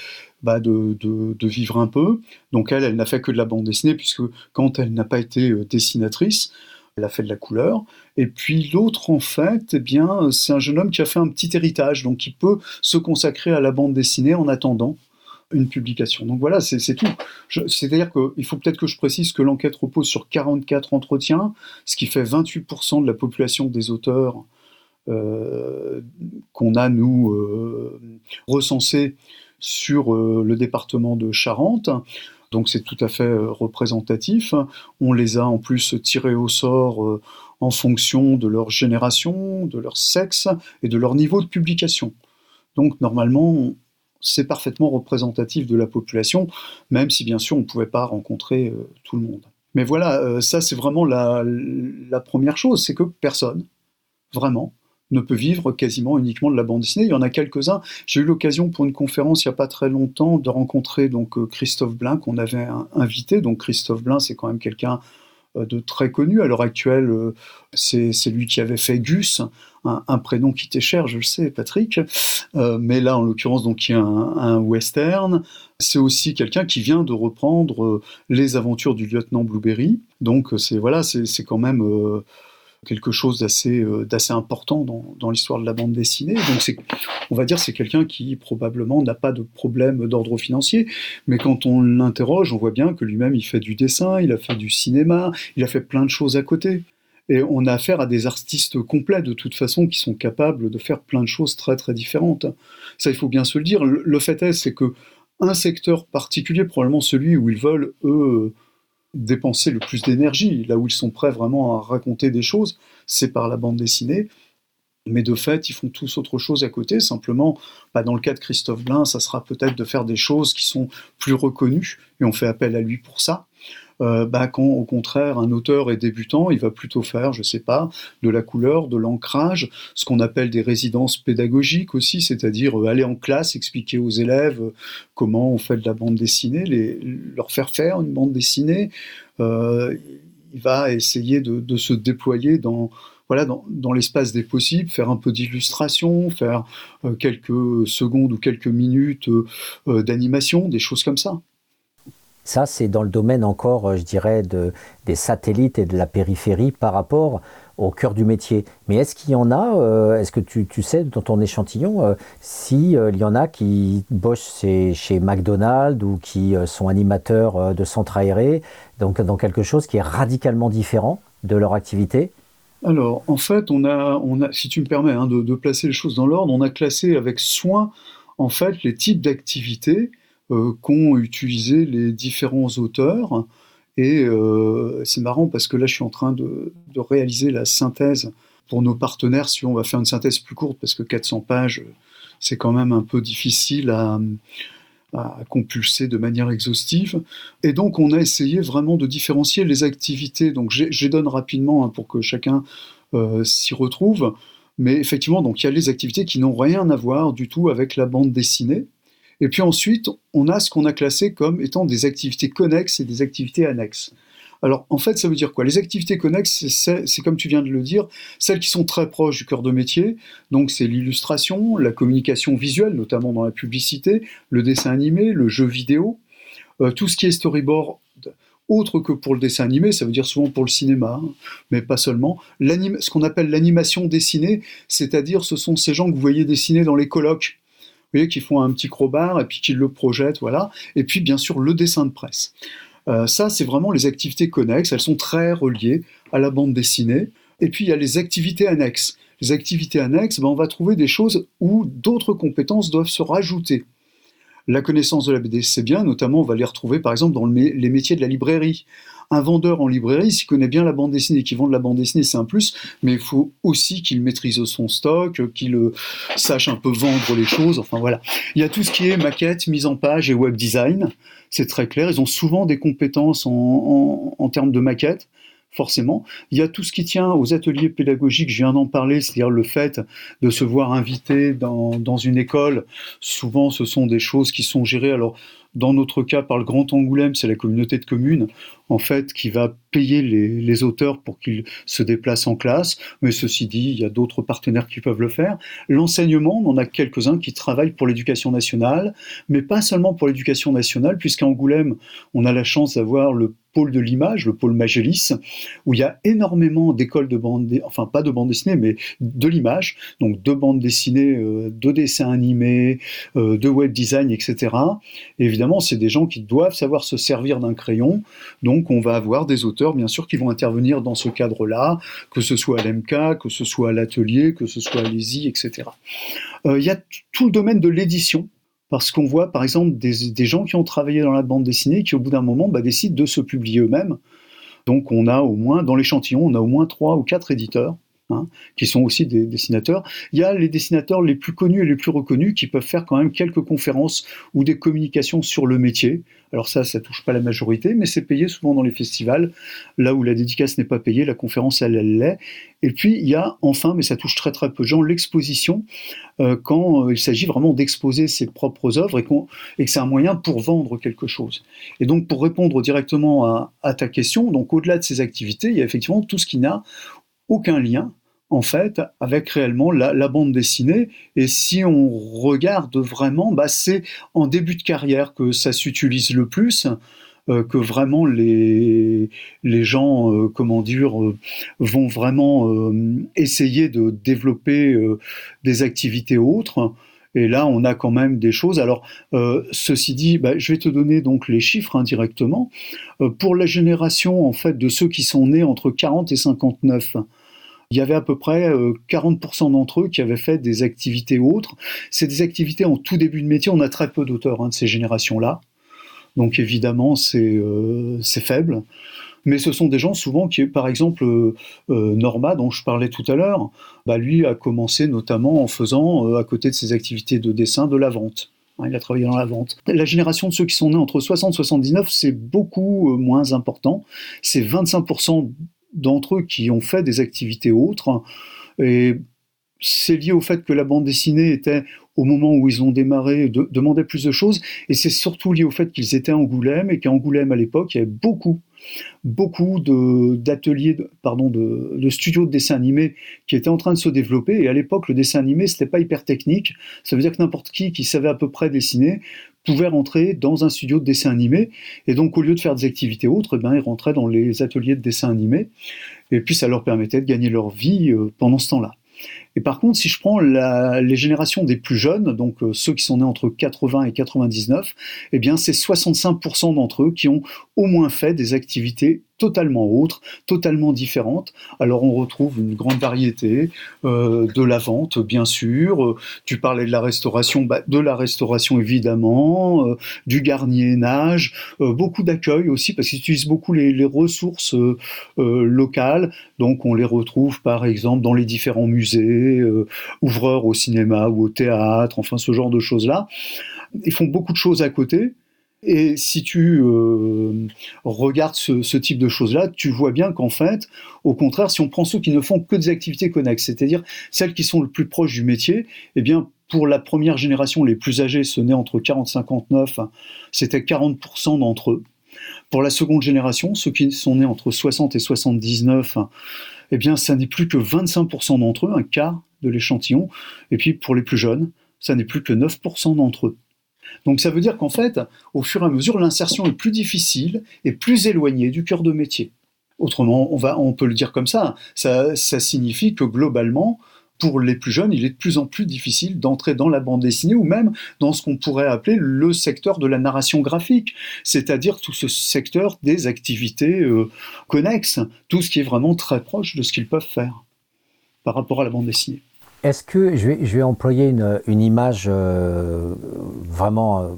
Speaker 2: bah, de, de, de, vivre un peu. Donc elle, elle n'a fait que de la bande dessinée, puisque quand elle n'a pas été dessinatrice, elle a fait de la couleur. Et puis l'autre, en fait, eh bien, c'est un jeune homme qui a fait un petit héritage, donc qui peut se consacrer à la bande dessinée en attendant une publication. Donc voilà, c'est tout. C'est-à-dire qu'il faut peut-être que je précise que l'enquête repose sur 44 entretiens, ce qui fait 28% de la population des auteurs euh, qu'on a, nous, euh, recensés sur euh, le département de Charente. Donc c'est tout à fait euh, représentatif. On les a en plus tirés au sort euh, en fonction de leur génération, de leur sexe et de leur niveau de publication. Donc normalement, c'est parfaitement représentatif de la population, même si bien sûr on ne pouvait pas rencontrer euh, tout le monde. Mais voilà, ça c'est vraiment la, première chose, c'est que personne, vraiment, ne peut vivre quasiment uniquement de la bande dessinée. Il y en a quelques-uns. J'ai eu l'occasion pour une conférence il n'y a pas très longtemps de rencontrer donc euh, Christophe Blin qu'on avait invité. Donc Christophe Blin, c'est quand même quelqu'un euh, de très connu. À l'heure actuelle, euh, c'est lui qui avait fait Gus, un, prénom qui t'est cher, je le sais, Patrick. mais là, en l'occurrence, donc il y a un, western. C'est aussi quelqu'un qui vient de reprendre les aventures du lieutenant Blueberry. Donc c'est voilà, c'est quand même quelque chose d'assez euh, d'assez important dans, dans l'histoire de la bande dessinée. Donc on va dire, c'est quelqu'un qui probablement n'a pas de problème d'ordre financier, mais quand on l'interroge, on voit bien que lui-même il fait du dessin, il a fait du cinéma, il a fait plein de choses à côté. Et on a affaire à des artistes complets de toute façon qui sont capables de faire plein de choses très très différentes. Ça, il faut bien se le dire. Le fait est, c'est que un secteur particulier, probablement celui où ils veulent eux dépenser le plus d'énergie, là où ils sont prêts vraiment à raconter des choses, c'est par la bande dessinée. Mais de fait, ils font tous autre chose à côté. Simplement, bah, dans le cas de Christophe Blain, ça sera peut-être de faire des choses qui sont plus reconnues, et on fait appel à lui pour ça. Euh, bah, quand au contraire un auteur est débutant, il va plutôt faire, je sais pas, de la couleur, de l'ancrage, ce qu'on appelle des résidences pédagogiques aussi, c'est-à-dire euh, aller en classe, expliquer aux élèves euh, comment on fait de la bande dessinée, leur faire faire une bande dessinée. il va essayer de, se déployer dans, voilà, dans, l'espace des possibles, faire un peu d'illustration, faire quelques secondes ou quelques minutes d'animation, des choses comme ça.
Speaker 1: Ça, c'est dans le domaine encore, euh, je dirais, de, des satellites et de la périphérie par rapport au cœur du métier. Mais est-ce qu'il y en a, euh, est-ce que tu, sais dans ton échantillon, euh, s'il y en a qui bossent chez, chez McDonald's ou qui sont animateurs de centres aérés, donc dans quelque chose qui est radicalement différent de leur activité?
Speaker 2: Alors, en fait, on a, on a si tu me permets hein, de, de, placer les choses dans l'ordre, on a classé avec soin, en fait, les types d'activités euh, qu'ont utilisé les différents auteurs. Et euh, c'est marrant parce que là, je suis en train de, réaliser la synthèse pour nos partenaires. Si on va faire une synthèse plus courte, parce que 400 pages, c'est quand même un peu difficile à, compulser de manière exhaustive. Et donc, on a essayé vraiment de différencier les activités. Donc, je donne rapidement hein, pour que chacun euh, s'y retrouve. Mais effectivement, donc il y a les activités qui n'ont rien à voir du tout avec la bande dessinée. Et puis ensuite, on a ce qu'on a classé comme étant des activités connexes et des activités annexes. Alors, en fait, ça veut dire quoi? Les activités connexes, c'est comme tu viens de le dire, celles qui sont très proches du cœur de métier. Donc, c'est l'illustration, la communication visuelle, notamment dans la publicité, le dessin animé, le jeu vidéo, euh, tout ce qui est storyboard autre que pour le dessin animé, ça veut dire souvent pour le cinéma, hein, mais pas seulement. Ce qu'on appelle l'animation dessinée, c'est-à-dire ce sont ces gens que vous voyez dessiner dans les colloques voyez, qui font un petit crowbar et puis qui le projettent, voilà. Et puis, bien sûr, le dessin de presse. Euh, ça, c'est vraiment les activités connexes. Elles sont très reliées à la bande dessinée. Et puis, il y a les activités annexes. Les activités annexes, ben, on va trouver des choses où d'autres compétences doivent se rajouter. La connaissance de la BD, c'est bien, notamment on va les retrouver par exemple dans les métiers de la librairie un vendeur en librairie, s'il connaît bien la bande dessinée, qui vend de la bande dessinée, c'est un plus, mais il faut aussi qu'il maîtrise son stock, qu'il euh, sache un peu vendre les choses, enfin voilà. Il y a tout ce qui est maquette, mise en page et web design, c'est très clair, ils ont souvent des compétences en, termes de maquette, forcément. Il y a tout ce qui tient aux ateliers pédagogiques, je viens d'en parler, c'est-à-dire le fait de se voir invité dans, une école. Souvent, ce sont des choses qui sont gérées. Alors, dans notre cas, par le Grand Angoulême, c'est la communauté de communes, en fait, qui va payer les, auteurs pour qu'ils se déplacent en classe. Mais ceci dit, il y a d'autres partenaires qui peuvent le faire. L'enseignement, on en a quelques-uns qui travaillent pour l'éducation nationale, mais pas seulement pour l'éducation nationale, puisqu'à Angoulême, on a la chance d'avoir le pôle de l'image, le pôle Magélis, où il y a énormément d'écoles de bande, enfin pas de bande dessinée, mais de l'image, donc de bande dessinée, euh, de dessins animés, euh, de web design, etc. évidemment, c'est des gens qui doivent savoir se servir d'un crayon, donc on va avoir des auteurs, bien sûr, qui vont intervenir dans ce cadre-là, que ce soit à l'MK, que ce soit à l'atelier, que ce soit à l'ESI, etc. Euh, il y a tout le domaine de l'édition, parce qu'on voit par exemple des, gens qui ont travaillé dans la bande dessinée qui au bout d'un moment bah, décident de se publier eux-mêmes. Donc on a au moins, dans l'échantillon, on a au moins trois ou quatre éditeurs hein, qui sont aussi des dessinateurs. Il y a les dessinateurs les plus connus et les plus reconnus qui peuvent faire quand même quelques conférences ou des communications sur le métier. Alors ça, ça touche pas la majorité, mais c'est payé souvent dans les festivals, là où la dédicace n'est pas payée, la conférence, elle, l'est. Et puis, il y a enfin, mais ça touche très très peu de gens, l'exposition, euh, quand euh, il s'agit vraiment d'exposer ses propres œuvres et, et que c'est un moyen pour vendre quelque chose. Et donc, pour répondre directement à, à ta question, donc au-delà de ces activités, il y a effectivement tout ce qui n'a aucun lien en fait, avec réellement la, bande dessinée. Et si on regarde vraiment, bah, c'est en début de carrière que ça s'utilise le plus. Euh, que vraiment les, les gens, euh, comment dire, euh, vont vraiment essayer de développer des activités autres. Et là, on a quand même des choses. Alors, ceci dit, bah, je vais te donner donc les chiffres indirectement. pour la génération en fait de ceux qui sont nés entre 40 et 59, il y avait à peu près 40% euh, d'entre eux qui avaient fait des activités autres. C'est des activités en tout début de métier. On a très peu d'auteurs hein, de ces générations-là. Donc évidemment, euh, c'est faible. Mais ce sont des gens souvent qui, par exemple, euh, Norma, dont je parlais tout à l'heure, bah, lui a commencé notamment en faisant, à côté de ses activités de dessin, de la vente. Hein, il a travaillé dans la vente. La génération de ceux qui sont nés entre 60 et 79, c'est beaucoup moins important. C'est 25% d'entre eux qui ont fait des activités autres. Et c'est lié au fait que la bande dessinée était, au moment où ils ont démarré, demandait plus de choses. Et c'est surtout lié au fait qu'ils étaient à Angoulême et qu'à Angoulême, à l'époque, il y avait beaucoup, beaucoup d'ateliers, pardon, de, de, studios de dessin animé qui étaient en train de se développer. Et à l'époque, le dessin animé, c'était pas hyper technique. Ça veut dire que n'importe qui qui savait à peu près dessiner pouvaient rentrer dans un studio de dessin animé. Et donc, au lieu de faire des activités autres, eh ben, ils rentraient dans les ateliers de dessin animé. Et puis, ça leur permettait de gagner leur vie euh, pendant ce temps-là. Et par contre, si je prends les générations des plus jeunes, donc euh, ceux qui sont nés entre 80 et 99, eh bien, c'est 65% d'entre eux qui ont au moins fait des activités totalement autres, totalement différentes. Alors on retrouve une grande variété euh, de la vente, bien sûr. Euh, tu parlais de la restauration, bah, de la restauration évidemment, euh, du garniennage, beaucoup d'accueil aussi parce qu'ils utilisent beaucoup les ressources locales. Donc on les retrouve par exemple dans les différents musées, ouvreurs au cinéma ou au théâtre, enfin ce genre de choses là. Ils font beaucoup de choses à côté. Et si tu euh, regardes ce, type de choses-là, tu vois bien qu'en fait, au contraire, si on prend ceux qui ne font que des activités connexes, c'est-à-dire celles qui sont le plus proches du métier, eh bien, pour la première génération, les plus âgés, ce n'est entre 40 et 59, c'était 40% d'entre eux. Pour la seconde génération, ceux qui sont nés entre 60 et 79, eh bien, ça n'est plus que 25% d'entre eux, un quart de l'échantillon. Et puis, pour les plus jeunes, ça n'est plus que 9% d'entre eux. Donc ça veut dire qu'en fait, au fur et à mesure, l'insertion est plus difficile et plus éloignée du cœur de métier. Autrement, on, peut le dire comme ça, ça, signifie que globalement, pour les plus jeunes, il est de plus en plus difficile d'entrer dans la bande dessinée ou même dans ce qu'on pourrait appeler le secteur de la narration graphique, c'est-à-dire tout ce secteur des activités euh, connexes, tout ce qui est vraiment très proche de ce qu'ils peuvent faire par rapport à la bande dessinée.
Speaker 1: Est-ce que je vais, employer une, une image euh, vraiment euh,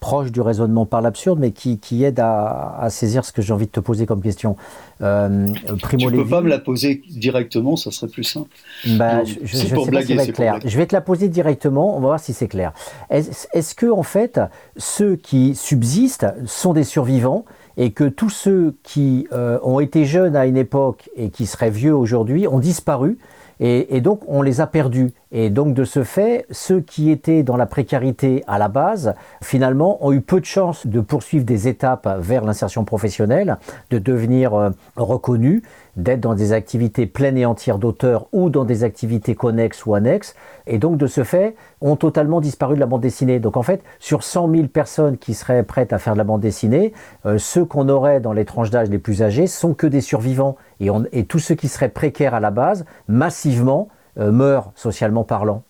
Speaker 1: proche du raisonnement par l'absurde, mais qui, qui aide à, à, saisir ce que j'ai envie de te poser comme question
Speaker 2: euh, Primo Tu ne peux pas me la poser directement, ça serait plus simple.
Speaker 1: Bah, je, je, sais pas si va être clair. Je vais te la poser directement, on va voir si c'est clair. Est-ce est que, en fait, ceux qui subsistent sont des survivants et que tous ceux qui euh, ont été jeunes à une époque et qui seraient vieux aujourd'hui ont disparu et, donc, on les a perdus. Et donc, de ce fait, ceux qui étaient dans la précarité à la base, finalement, ont eu peu de chances de poursuivre des étapes vers l'insertion professionnelle, de devenir euh, reconnus, d'être dans des activités pleines et entières d'auteurs ou dans des activités connexes ou annexes, et donc de ce fait ont totalement disparu de la bande dessinée. Donc en fait, sur 100 000 personnes qui seraient prêtes à faire de la bande dessinée, euh, ceux qu'on aurait dans les tranches d'âge les plus âgés sont que des survivants, et, tous ceux qui seraient précaires à la base, massivement, euh, meurent socialement parlant.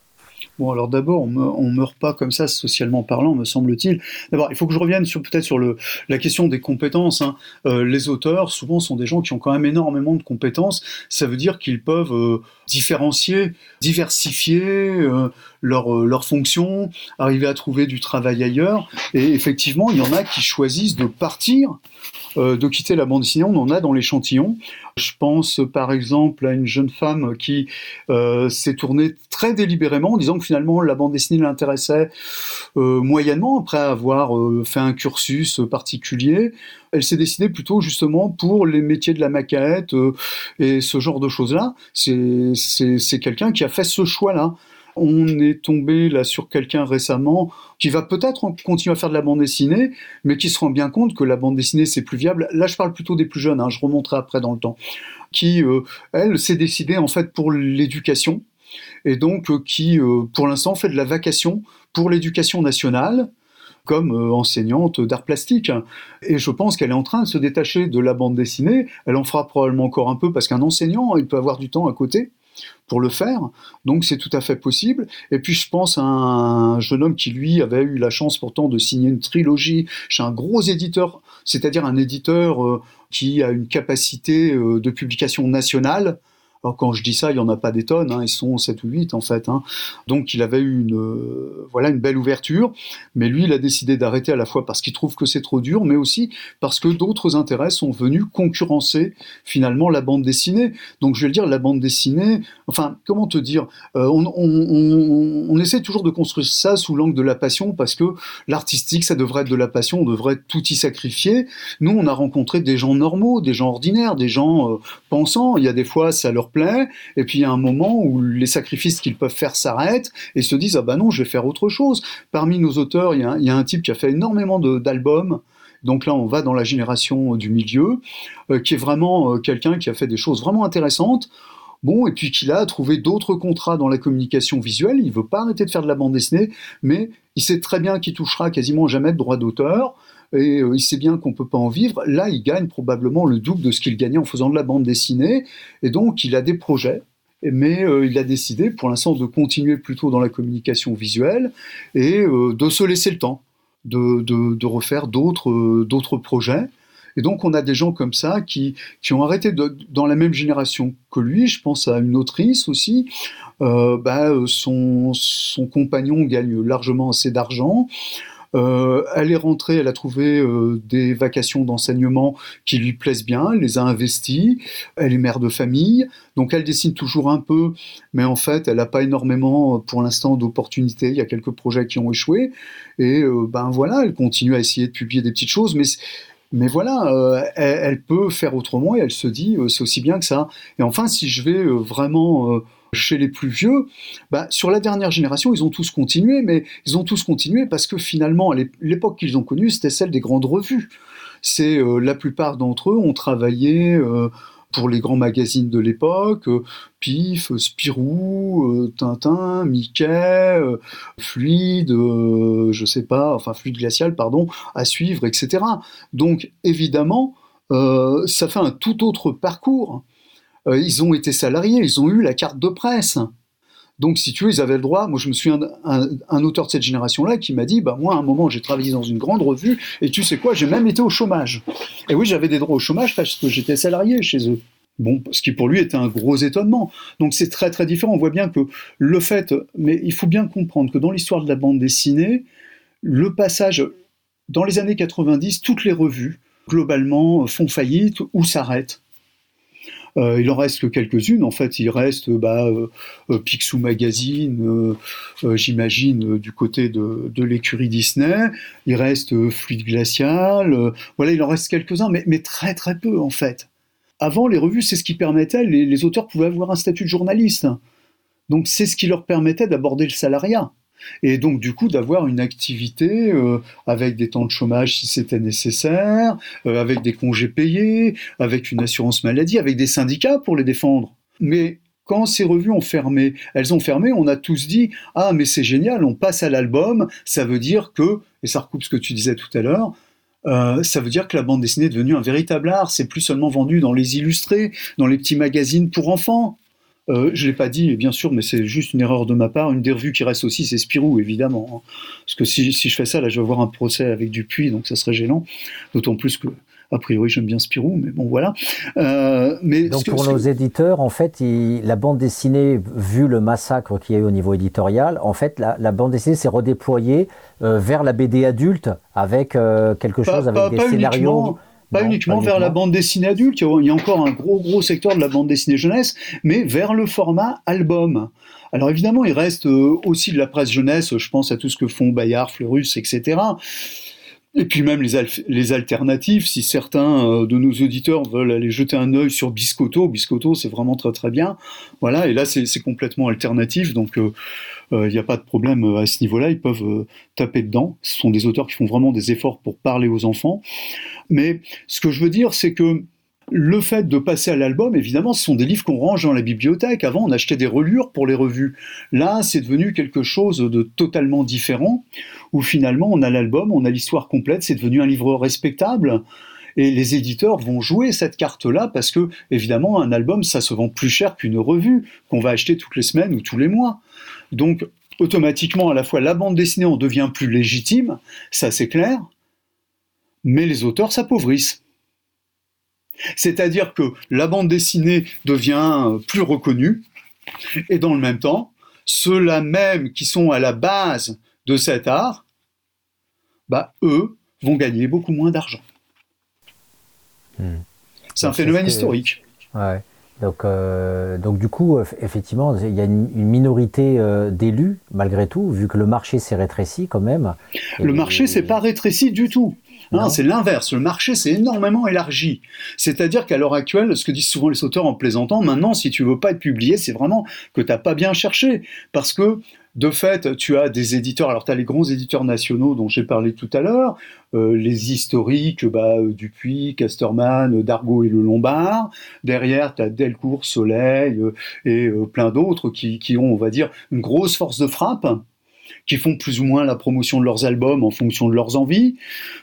Speaker 2: Bon, alors d'abord, on ne meurt pas comme ça socialement parlant, me semble-t-il. D'abord, il faut que je revienne sur peut-être sur le, la question des compétences. Hein. Euh, les auteurs, souvent, sont des gens qui ont quand même énormément de compétences. Ça veut dire qu'ils peuvent euh, différencier, diversifier euh, leurs leur fonctions, arriver à trouver du travail ailleurs. Et effectivement, il y en a qui choisissent de partir euh, de quitter la bande dessinée. On en a dans l'échantillon. Je pense par exemple à une jeune femme qui euh, s'est tournée très délibérément en disant que finalement la bande dessinée l'intéressait euh, moyennement après avoir fait un cursus particulier. Elle s'est décidée plutôt justement pour les métiers de la maquette et ce genre de choses-là. C'est quelqu'un qui a fait ce choix-là. On est tombé là sur quelqu'un récemment qui va peut-être continuer à faire de la bande dessinée, mais qui se rend bien compte que la bande dessinée c'est plus viable. Là, je parle plutôt des plus jeunes. Hein, je remonterai après dans le temps. Qui, euh, elle, s'est décidée en fait pour l'éducation et donc euh, qui, euh, pour l'instant, fait de la vacation pour l'éducation nationale comme enseignante d'art plastique. Et je pense qu'elle est en train de se détacher de la bande dessinée. Elle en fera probablement encore un peu parce qu'un enseignant, il peut avoir du temps à côté pour le faire. Donc c'est tout à fait possible. Et puis je pense à un jeune homme qui lui avait eu la chance pourtant de signer une trilogie chez un gros éditeur, c'est-à-dire un éditeur euh, qui a une capacité euh, de publication nationale alors quand je dis ça, il n'y en a pas des tonnes, hein, ils sont 7 ou 8 en fait. Hein. Donc il avait eu une, euh, voilà, une belle ouverture, mais lui il a décidé d'arrêter à la fois parce qu'il trouve que c'est trop dur, mais aussi parce que d'autres intérêts sont venus concurrencer finalement la bande dessinée. Donc je vais le dire, la bande dessinée, enfin comment te dire, euh, on, on, on, essaie toujours de construire ça sous l'angle de la passion parce que l'artistique ça devrait être de la passion, on devrait tout y sacrifier. Nous on a rencontré des gens normaux, des gens ordinaires, des gens euh, pensants, il y a des fois ça leur plaît, et puis il y a un moment où les sacrifices qu'ils peuvent faire s'arrêtent, et se disent, ah bah non, je vais faire autre chose. Parmi nos auteurs, il y a, un type qui a fait énormément d'albums, donc là, on va dans la génération du milieu, euh, qui est vraiment euh, quelqu'un qui a fait des choses vraiment intéressantes. Bon, et puis qu'il a trouvé d'autres contrats dans la communication visuelle. Il veut pas arrêter de faire de la bande dessinée, mais il sait très bien qu'il touchera quasiment jamais de droit d'auteur et euh, il sait bien qu'on ne peut pas en vivre. Là, il gagne probablement le double de ce qu'il gagnait en faisant de la bande dessinée, et donc il a des projets. Mais euh, il a décidé pour l'instant de continuer plutôt dans la communication visuelle et euh, de se laisser le temps de, de, refaire d'autres d'autres projets. Et donc on a des gens comme ça qui, qui ont arrêté dans la même génération que lui. Je pense à une autrice aussi. bah, son, son compagnon gagne largement assez d'argent. Euh, elle est rentrée, elle a trouvé euh, des vacations d'enseignement qui lui plaisent bien, elle les a investies, elle est mère de famille, donc elle dessine toujours un peu, mais en fait elle n'a pas énormément pour l'instant d'opportunités, il y a quelques projets qui ont échoué, et euh, ben voilà, elle continue à essayer de publier des petites choses, mais mais voilà, elle, peut faire autrement et elle se dit c'est aussi bien que ça. Et enfin, si je vais vraiment chez les plus vieux, bah, sur la dernière génération, ils ont tous continué, mais ils ont tous continué parce que finalement, l'époque qu'ils ont connue, c'était celle des grandes revues. C'est euh, la plupart d'entre eux ont travaillé euh, pour les grands magazines de l'époque, euh, Pif, Spirou, Tintin, Mickey, Fluide, je sais pas, enfin Fluide glacial, pardon, à suivre, etc. Donc évidemment, ça fait un tout autre parcours. Euh, ils ont été salariés, ils ont eu la carte de presse. Donc, si tu veux, ils avaient le droit. Moi, je me souviens d'un auteur de cette génération-là qui m'a dit bah, Moi, à un moment, j'ai travaillé dans une grande revue, et tu sais quoi, j'ai même été au chômage. Et oui, j'avais des droits au chômage parce que j'étais salarié chez eux. Bon, ce qui pour lui était un gros étonnement. Donc c'est très très différent. On voit bien que le fait, mais il faut bien comprendre que dans l'histoire de la bande dessinée, le passage dans les années 90, toutes les revues globalement font faillite ou s'arrêtent. Euh, il en reste que quelques-unes. En fait, il reste bah, euh, euh, Picsou Magazine, j'imagine, du côté de, l'écurie Disney. Il reste Fluide Glacial. voilà, il en reste quelques-uns, mais, très très peu en fait. Avant, les revues, c'est ce qui permettait, les auteurs pouvaient avoir un statut de journaliste. Donc c'est ce qui leur permettait d'aborder le salariat. Et donc, du coup, d'avoir une activité euh, avec des temps de chômage si c'était nécessaire, euh, avec des congés payés, avec une assurance maladie, avec des syndicats pour les défendre. Mais quand ces revues ont fermé, elles ont fermé, on a tous dit Ah, mais c'est génial, on passe à l'album, ça veut dire que, et ça recoupe ce que tu disais tout à l'heure, euh, ça veut dire que la bande dessinée est devenue un véritable art. C'est plus seulement vendu dans les illustrés, dans les petits magazines pour enfants. Euh, je ne l'ai pas dit, bien sûr, mais c'est juste une erreur de ma part. Une des revues qui reste aussi, c'est Spirou, évidemment. hein. Parce que si, si je fais ça, là, je vais avoir un procès avec Dupuis, donc ça serait gênant. D'autant plus que, a priori, j'aime bien Spirou, mais bon, voilà. Euh, mais
Speaker 1: Donc
Speaker 2: que-
Speaker 1: pour nos éditeurs, en fait, il- la bande dessinée, vu le massacre qu'il y a eu au niveau éditorial, en fait, la, la bande dessinée s'est redéployée euh, vers la BD adulte avec quelque
Speaker 2: Pas-
Speaker 1: chose, avec
Speaker 2: pas-
Speaker 1: des
Speaker 2: pas
Speaker 1: scénarios.
Speaker 2: uniquement- Pas
Speaker 1: Non,
Speaker 2: uniquement
Speaker 1: pas
Speaker 2: vers la bande dessinée adulte, il y a- encore un gros gros secteur de la bande dessinée jeunesse, mais vers le format album. Alors évidemment, il reste euh, aussi de la presse jeunesse, je pense à tout ce que font Bayard, Fleurus, etc. Et puis même les, les alternatives, si certains euh, de nos auditeurs veulent aller jeter un œil sur Biscotto, Biscotto c'est vraiment très très bien. Voilà, et là c'est complètement alternatif, donc euh, euh, il n'y a pas de problème à ce niveau-là, ils peuvent euh, taper dedans. Ce sont des auteurs qui font vraiment des efforts pour parler aux enfants. Mais ce que je veux dire, c'est que le fait de passer à l'album, évidemment, ce sont des livres qu'on range dans la bibliothèque. Avant, on achetait des relures pour les revues. Là, c'est devenu quelque chose de totalement différent, où finalement, on a l'album, on a l'histoire complète, c'est devenu un livre respectable. Et les éditeurs vont jouer cette carte-là parce que, évidemment, un album, ça se vend plus cher qu'une revue qu'on va acheter toutes les semaines ou tous les mois. Donc, automatiquement, à la fois, la bande dessinée en devient plus légitime, ça c'est clair, mais les auteurs s'appauvrissent. C'est-à-dire que la bande dessinée devient plus reconnue, et dans le même temps, ceux-là même qui sont à la base de cet art, bah, eux vont gagner beaucoup moins d'argent.
Speaker 1: Hmm.
Speaker 2: C'est un phénomène
Speaker 1: que-
Speaker 2: historique.
Speaker 1: Ouais. Donc, euh, donc du coup, eff- effectivement, il y a une, une minorité euh, d'élus, malgré tout, vu que le marché s'est rétréci quand même.
Speaker 2: Le marché s'est pas rétréci du tout.
Speaker 1: Non.
Speaker 2: c'est l'inverse. Le marché s'est énormément élargi. C'est-à-dire qu'à l'heure actuelle, ce que disent souvent les auteurs en plaisantant, maintenant, si tu veux pas être publié, c'est vraiment que t'as pas bien cherché. Parce que, de fait, tu as des éditeurs. Alors, tu as les grands éditeurs nationaux dont j'ai parlé tout à l'heure, euh, les historiques, bah, euh, Dupuis, Casterman, euh, Dargaud et Le Lombard. Derrière, tu as Delcourt, Soleil euh, et euh, plein d'autres qui, qui ont, on va dire, une grosse force de frappe qui font plus ou moins la promotion de leurs albums en fonction de leurs envies,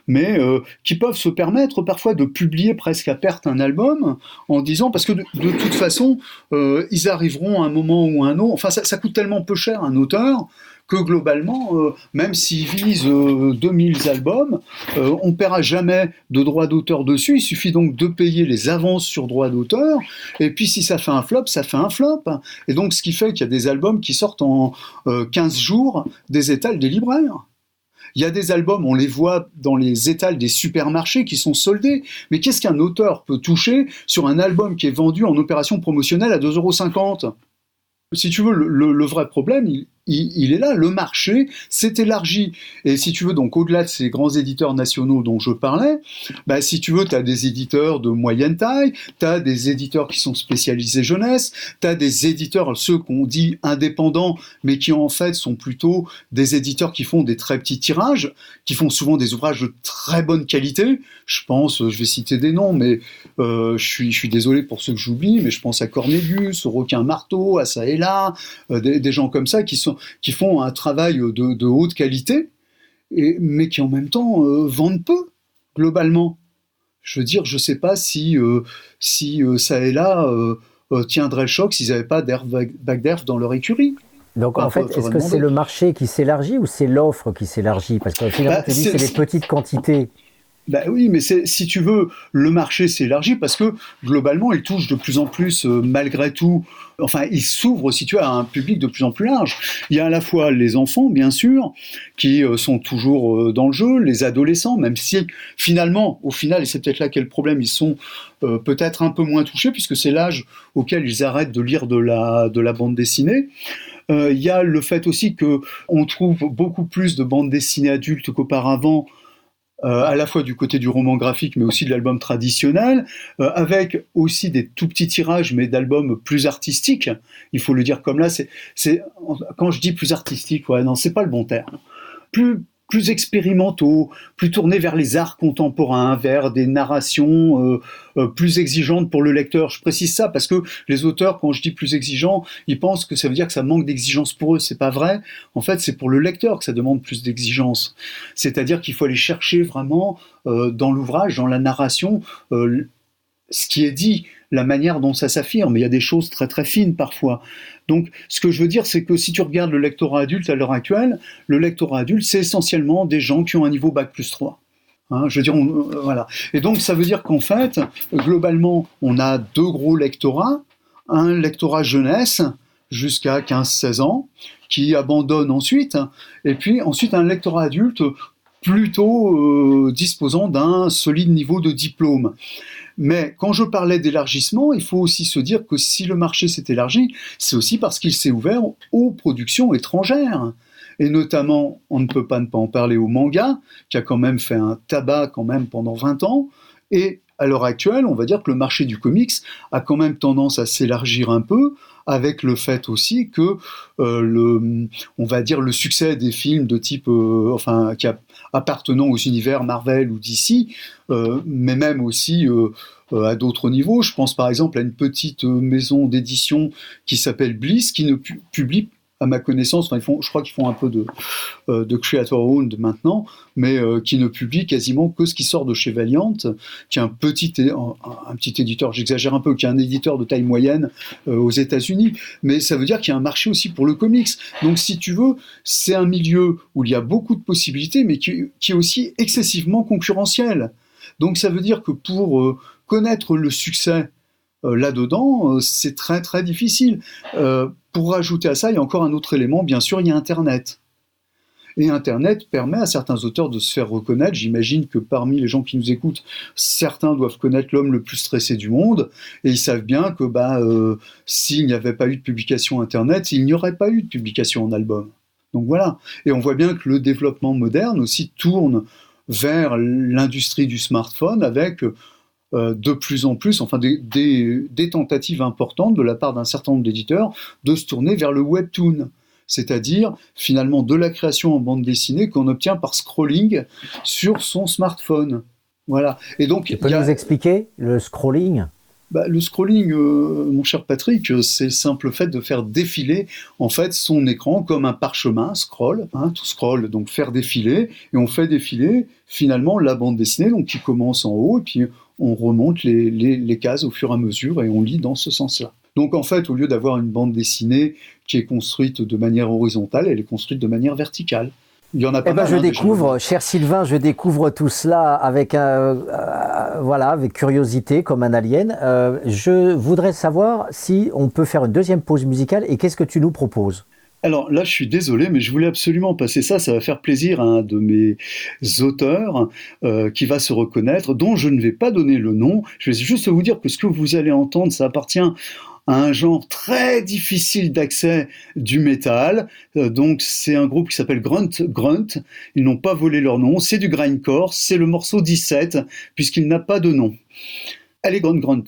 Speaker 2: mais euh, qui peuvent se permettre parfois de publier presque à perte un album en disant, parce que de, toute façon, euh, ils arriveront à un moment ou à un autre, enfin ça coûte tellement peu cher un auteur que globalement, euh, même s'il vise euh, 2000 albums, euh, on ne paiera jamais de droits d'auteur dessus, il suffit donc de payer les avances sur droits d'auteur, et puis si ça fait un flop, ça fait un flop. Et donc ce qui fait qu'il y a des albums qui sortent en euh, 15 jours des étals des libraires. Il y a des albums, on les voit dans les étals des supermarchés qui sont soldés. Mais qu'est-ce qu'un auteur peut toucher sur un album qui est vendu en opération promotionnelle à 2,50€ Si tu veux, le, vrai problème, il- est là. Le marché s'est élargi. Et si tu veux, donc au-delà de ces grands éditeurs nationaux dont je parlais, bah, si tu veux, tu as des éditeurs de moyenne taille, tu as des éditeurs qui sont spécialisés jeunesse, tu as des éditeurs, ceux qu'on dit indépendants, mais qui en fait sont plutôt des éditeurs qui font des très petits tirages, qui font souvent des ouvrages de très bonne qualité. Je pense, je vais citer des noms, mais euh, je, suis, désolé pour ceux que j'oublie, mais je pense à Cornelius, au Requin Marteau, à ça et là, euh, des gens comme ça qui, sont, qui font un travail de, de haute qualité, et, mais qui en même temps euh, vendent peu, globalement. Je veux dire, je sais pas si, euh, si euh, ça et là euh, tiendrait le choc s'ils n'avaient pas d'Herf Bagderf dans leur écurie.
Speaker 1: Donc en fait, est-ce que c'est le marché qui s'élargit ou c'est l'offre qui s'élargit? Parce que finalement,
Speaker 2: Bah,
Speaker 1: tu dis
Speaker 2: c'est-
Speaker 1: c'est les petites quantités.
Speaker 2: Bah oui, mais si tu veux, le marché s'élargit parce que globalement, il touche de plus en plus, euh, malgré tout, enfin, il s'ouvre, si tu veux, à un public de plus en plus large. Il y a à la fois les enfants, bien sûr, qui euh, sont toujours euh, dans le jeu, les adolescents, même si finalement, au final, et c'est peut-être là qu'est le problème, ils sont peut-être un peu moins touchés puisque c'est l'âge auquel ils arrêtent de lire de la, de la bande dessinée. Il y a le fait aussi que on trouve beaucoup plus de bandes dessinées adultes qu'auparavant euh, à la fois du côté du roman graphique, mais aussi de l'album traditionnel, euh, avec aussi des tout petits tirages, mais d'albums plus artistiques. Il faut le dire comme là. C'est, quand je dis plus artistique, ouais, non, c'est pas le bon terme. Plus plus expérimentaux, plus tournés vers les arts contemporains, vers des narrations euh, euh, plus exigeantes pour le lecteur. Je précise ça parce que les auteurs, quand je dis plus exigeants, ils pensent que ça veut dire que ça manque d'exigence pour eux. C'est pas vrai. En fait, c'est pour le lecteur que ça demande plus d'exigence. C'est-à-dire qu'il faut aller chercher vraiment euh, dans l'ouvrage, dans la narration, euh, ce qui est dit. la manière dont ça s'affirme. Il y a des choses très très fines parfois. Donc, ce que je veux dire, c'est que si tu regardes le lectorat adulte à l'heure actuelle, le lectorat adulte, c'est essentiellement des gens qui ont un niveau bac plus 3. Hein, je veux euh, voilà. Et donc, ça veut dire qu'en fait, globalement, on a deux gros lectorats. Un lectorat jeunesse, jusqu'à 15-16 ans, qui abandonne ensuite, et puis ensuite un lectorat adulte plutôt euh, disposant d'un solide niveau de diplôme. Mais quand je parlais d'élargissement, il faut aussi se dire que si le marché s'est élargi, c'est aussi parce qu'il s'est ouvert aux productions étrangères. Et notamment, on ne peut pas ne pas en parler au manga, qui a quand même fait un tabac quand même pendant 20 ans, et à l'heure actuelle, on va dire que le marché du comics a quand même tendance à s'élargir un peu, avec le fait aussi que euh, le, on va dire le succès des films de type, euh, appartenant aux univers Marvel ou DC, euh, mais même aussi à d'autres niveaux. Je pense par exemple à une petite maison d'édition qui s'appelle Bliss, qui ne publie à ma connaissance, ils font, je crois qu'ils font un peu de, euh, de creator owned maintenant, mais euh, qui ne publient quasiment que ce qui sort de chez Valiant, qui est un petit, un, petit éditeur, j'exagère un peu, qui est un éditeur de taille moyenne euh, aux États-Unis, mais ça veut dire qu'il y a un marché aussi pour le comics. Donc, si tu veux, c'est un milieu où il y a beaucoup de possibilités, mais qui, qui est aussi excessivement concurrentiel. Donc, ça veut dire que pour connaître le succès là-dedans, c'est très très difficile pour rajouter à ça, il y a encore un autre élément, bien sûr, il y a Internet. Et Internet permet à certains auteurs de se faire reconnaître. J'imagine que parmi les gens qui nous écoutent, certains doivent connaître l'homme le plus stressé du monde, et ils savent bien que bah, euh, s'il n'y avait pas eu de publication Internet, il n'y aurait pas eu de publication en album. Donc voilà. Et on voit bien que le développement moderne aussi tourne vers l'industrie du smartphone avec de plus en plus, enfin des, tentatives importantes de la part d'un certain nombre d'éditeurs de se tourner vers le webtoon, c'est-à-dire finalement de la création en bande dessinée qu'on obtient par scrolling sur son smartphone. Voilà.
Speaker 1: Et donc, tu peux nous expliquer le scrolling?
Speaker 2: Bah, le scrolling, euh, mon cher Patrick, c'est le simple fait de faire défiler en fait son écran comme un parchemin, scroll, hein, tout scroll, donc faire défiler, et on fait défiler finalement la bande dessinée, donc qui commence en haut, et puis on remonte les, cases au fur et à mesure et on lit dans ce sens-là. Donc en fait, au lieu d'avoir une bande dessinée qui est construite de manière horizontale, elle est construite de manière verticale.
Speaker 1: Il y en a pas eh ben, je hein, découvre, cher Sylvain, je découvre tout cela avec, euh, voilà, avec curiosité, comme un alien. Euh, je voudrais savoir si on peut faire une deuxième pause musicale et qu'est-ce que tu nous proposes?
Speaker 2: Alors là, je suis désolé, mais je voulais absolument passer ça. Ça va faire plaisir à un de mes auteurs euh, qui va se reconnaître, dont je ne vais pas donner le nom. Je vais juste vous dire que ce que vous allez entendre, ça appartient à un genre très difficile d'accès du métal. Euh, donc c'est un groupe qui s'appelle Grunt Grunt. Ils n'ont pas volé leur nom. C'est du grindcore. C'est le morceau 17 puisqu'il n'a pas de nom. Allez Grunt Grunt.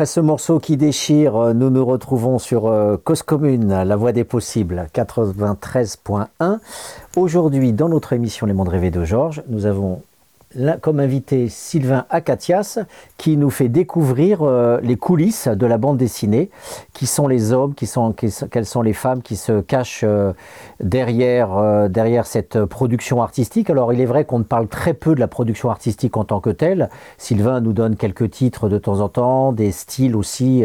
Speaker 1: Après ce morceau qui déchire, euh, nous nous retrouvons sur euh, Cause Commune, la voix des possibles, 93.1. Aujourd'hui, dans notre émission Les Mondes Rêvés de Georges, nous avons comme invité Sylvain Acatias qui nous fait découvrir euh, les coulisses de la bande dessinée, qui sont les hommes, qui sont, quelles sont les femmes qui se cachent euh, derrière, euh, derrière cette production artistique. Alors il est vrai qu'on ne parle très peu de la production artistique en tant que telle. Sylvain nous donne quelques titres de temps en temps, des styles aussi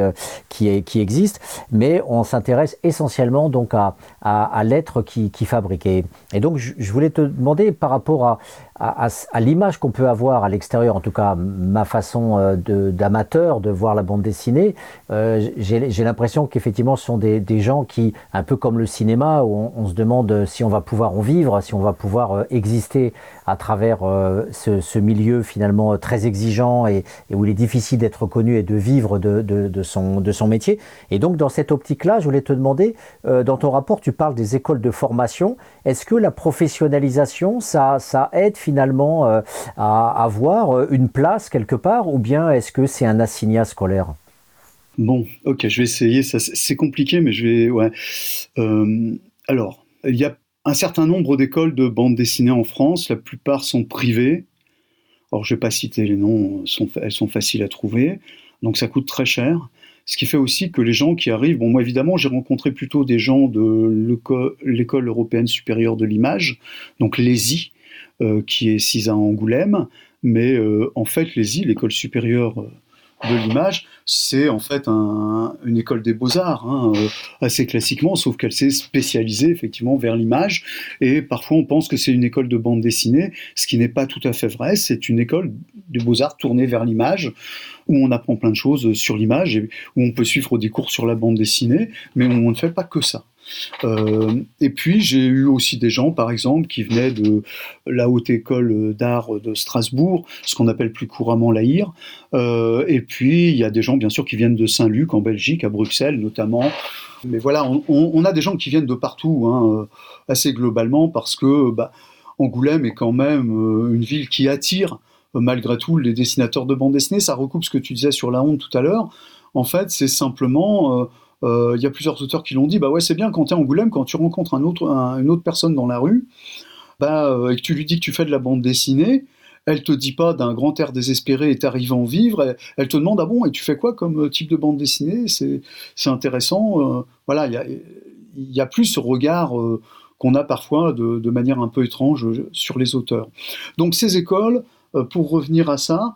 Speaker 1: qui, qui existent, mais on s'intéresse essentiellement donc à, à, l'être qui, qui fabrique. Et, donc je voulais te demander par rapport à, à, l'image qu'on peut avoir à l'extérieur, en tout cas ma façon euh, d'amateur de, voir la bande dessinée, euh, j'ai l'impression qu'effectivement ce sont des, gens qui, un peu comme le cinéma, où on, se demande si on va pouvoir en vivre, si on va pouvoir euh, exister à travers ce, milieu finalement très exigeant et, où il est difficile d'être connu et de vivre de, son, métier. Et donc dans cette optique-là, je voulais te demander, dans ton rapport, tu parles des écoles de formation, est-ce que la professionnalisation, ça, ça aide finalement euh, à avoir euh, une place quelque part ou bien est-ce que c'est un assignat scolaire?
Speaker 2: Bon, ok, je vais essayer. C'est compliqué, mais je vais. Euh, alors, il y a un certain nombre d'écoles de bande dessinée en France. La plupart sont privées. Alors, je ne vais pas citer les noms, elles sont faciles à trouver. Donc, ça coûte très cher. Ce qui fait aussi que les gens qui arrivent, bon, moi évidemment, j'ai rencontré plutôt des gens de l'école européenne supérieure de l'image, donc l'ESI, euh, qui est CISA Angoulême, mais euh, en fait, l'ESI, l'école supérieure euh, de l'image, c'est en fait une école des beaux-arts, hein, assez classiquement, sauf qu'elle s'est spécialisée effectivement vers l'image. Et parfois, on pense que c'est une école de bande dessinée, ce qui n'est pas tout à fait vrai. C'est une école des beaux-arts tournée vers l'image, où on apprend plein de choses sur l'image, et où on peut suivre des cours sur la bande dessinée, mais on ne fait pas que ça. Euh, et puis j'ai eu aussi des gens, par exemple, qui venaient de la haute école d'art de Strasbourg, ce qu'on appelle plus couramment l'AIR. Euh, et puis il y a des gens, bien sûr, qui viennent de Saint-Luc, en Belgique, à Bruxelles notamment. Mais voilà, on, a des gens qui viennent de partout, hein, euh, assez globalement, parce que bah, Angoulême est quand même une ville qui attire malgré tout les dessinateurs de bande dessinée. Ça recoupe ce que tu disais sur la honte tout à l'heure. En fait, c'est simplement il y a plusieurs auteurs qui l'ont dit, bah ouais, c'est bien quand tu es en Angoulême, quand tu rencontres une autre personne dans la rue, bah, euh, et que tu lui dis que tu fais de la bande dessinée, elle te dit pas d'un grand air désespéré et t'arrives en vivre, elle, te demande ah bon et tu fais quoi comme euh, type de bande dessinée? C'est intéressant. voilà, il y a, plus ce regard qu'on a parfois de, manière un peu étrange sur les auteurs. Donc ces écoles, pour revenir à ça,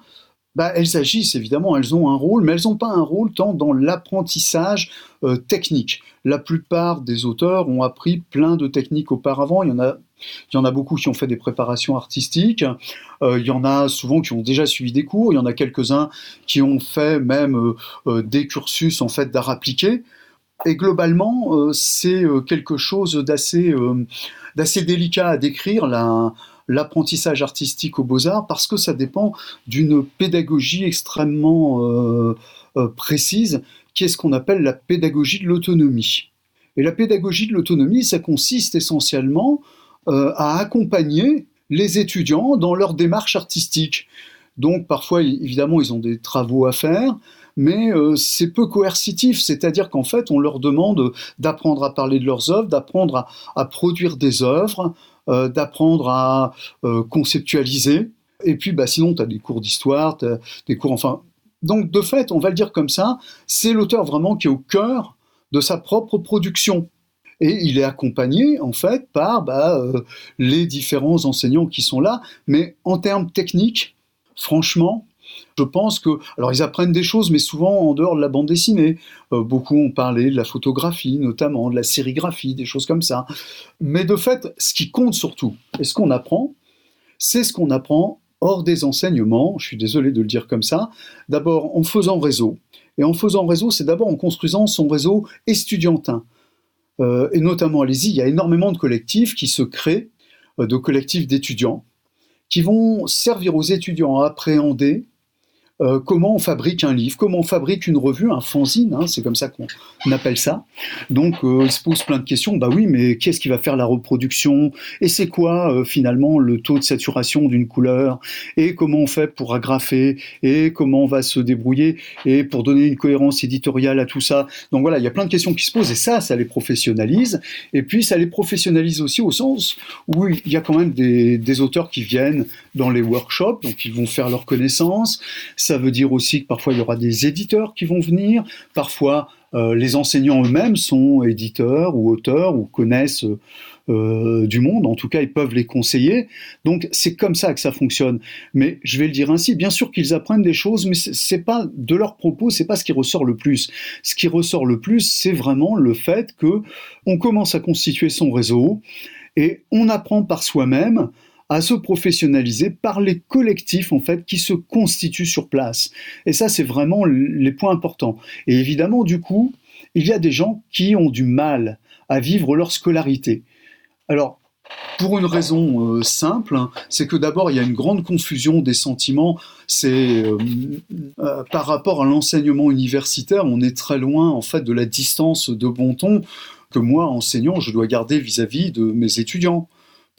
Speaker 2: bah, elles agissent évidemment, elles ont un rôle, mais elles n'ont pas un rôle tant dans l'apprentissage euh, technique. La plupart des auteurs ont appris plein de techniques auparavant. Il y en a, beaucoup qui ont fait des préparations artistiques. Euh, il y en a souvent qui ont déjà suivi des cours. Il y en a quelques-uns qui ont fait même euh, des cursus en fait d'art appliqué. Et globalement, c'est quelque chose d'assez délicat à décrire. L'apprentissage artistique aux beaux-arts parce que ça dépend d'une pédagogie extrêmement euh, euh, précise qui est ce qu'on appelle la pédagogie de l'autonomie. Et la pédagogie de l'autonomie, ça consiste essentiellement euh, à accompagner les étudiants dans leur démarche artistique. Donc parfois, évidemment, ils ont des travaux à faire, mais c'est peu coercitif, c'est-à-dire qu'en fait, on leur demande d'apprendre à parler de leurs œuvres, d'apprendre à, produire des œuvres, d'apprendre à euh, conceptualiser. Et puis, bah, sinon, tu as des cours d'histoire, des cours, enfin. Donc, de fait, on va le dire comme ça, c'est l'auteur vraiment qui est au cœur de sa propre production. Et il est accompagné, en fait, par bah, euh, les différents enseignants qui sont là. Mais en termes techniques, franchement, je pense que, alors ils apprennent des choses, mais souvent en dehors de la bande dessinée. Euh, beaucoup ont parlé de la photographie, notamment de la sérigraphie, des choses comme ça. Mais de fait, ce qui compte surtout, et ce qu'on apprend, c'est ce qu'on apprend hors des enseignements. Je suis désolé de le dire comme ça. D'abord en faisant réseau. Et en faisant réseau, c'est d'abord en construisant son réseau estudiantin. Euh, et notamment, allez-y, il y a énormément de collectifs qui se créent, euh, de collectifs d'étudiants, qui vont servir aux étudiants à appréhender euh, comment on fabrique un livre, comment on fabrique une revue, un fanzine, hein, c'est comme ça qu'on appelle ça. Donc euh, il se pose plein de questions, bah oui, mais qui est-ce qui va faire la reproduction? Et c'est quoi euh, finalement le taux de saturation d'une couleur? Et comment on fait pour agrafer? Et comment on va se débrouiller? Et pour donner une cohérence éditoriale à tout ça? Donc voilà, il y a plein de questions qui se posent. Et ça, ça les professionnalise. Et puis ça les professionnalise aussi au sens où il y a quand même des, des auteurs qui viennent dans les workshops, donc ils vont faire leur connaissance ça veut dire aussi que parfois il y aura des éditeurs qui vont venir, parfois euh, les enseignants eux-mêmes sont éditeurs ou auteurs ou connaissent euh, du monde, en tout cas ils peuvent les conseiller. Donc c'est comme ça que ça fonctionne. Mais je vais le dire ainsi, bien sûr qu'ils apprennent des choses, mais c'est pas de leurs propos, c'est pas ce qui ressort le plus. Ce qui ressort le plus, c'est vraiment le fait que on commence à constituer son réseau et on apprend par soi-même à se professionnaliser par les collectifs en fait qui se constituent sur place. Et ça, c'est vraiment les points importants. Et évidemment, du coup, il y a des gens qui ont du mal à vivre leur scolarité. Alors, pour une raison euh, simple, hein, c'est que d'abord il y a une grande confusion des sentiments. C'est euh, euh, par rapport à l'enseignement universitaire, on est très loin en fait de la distance de bon ton que moi enseignant je dois garder vis à -vis de mes étudiants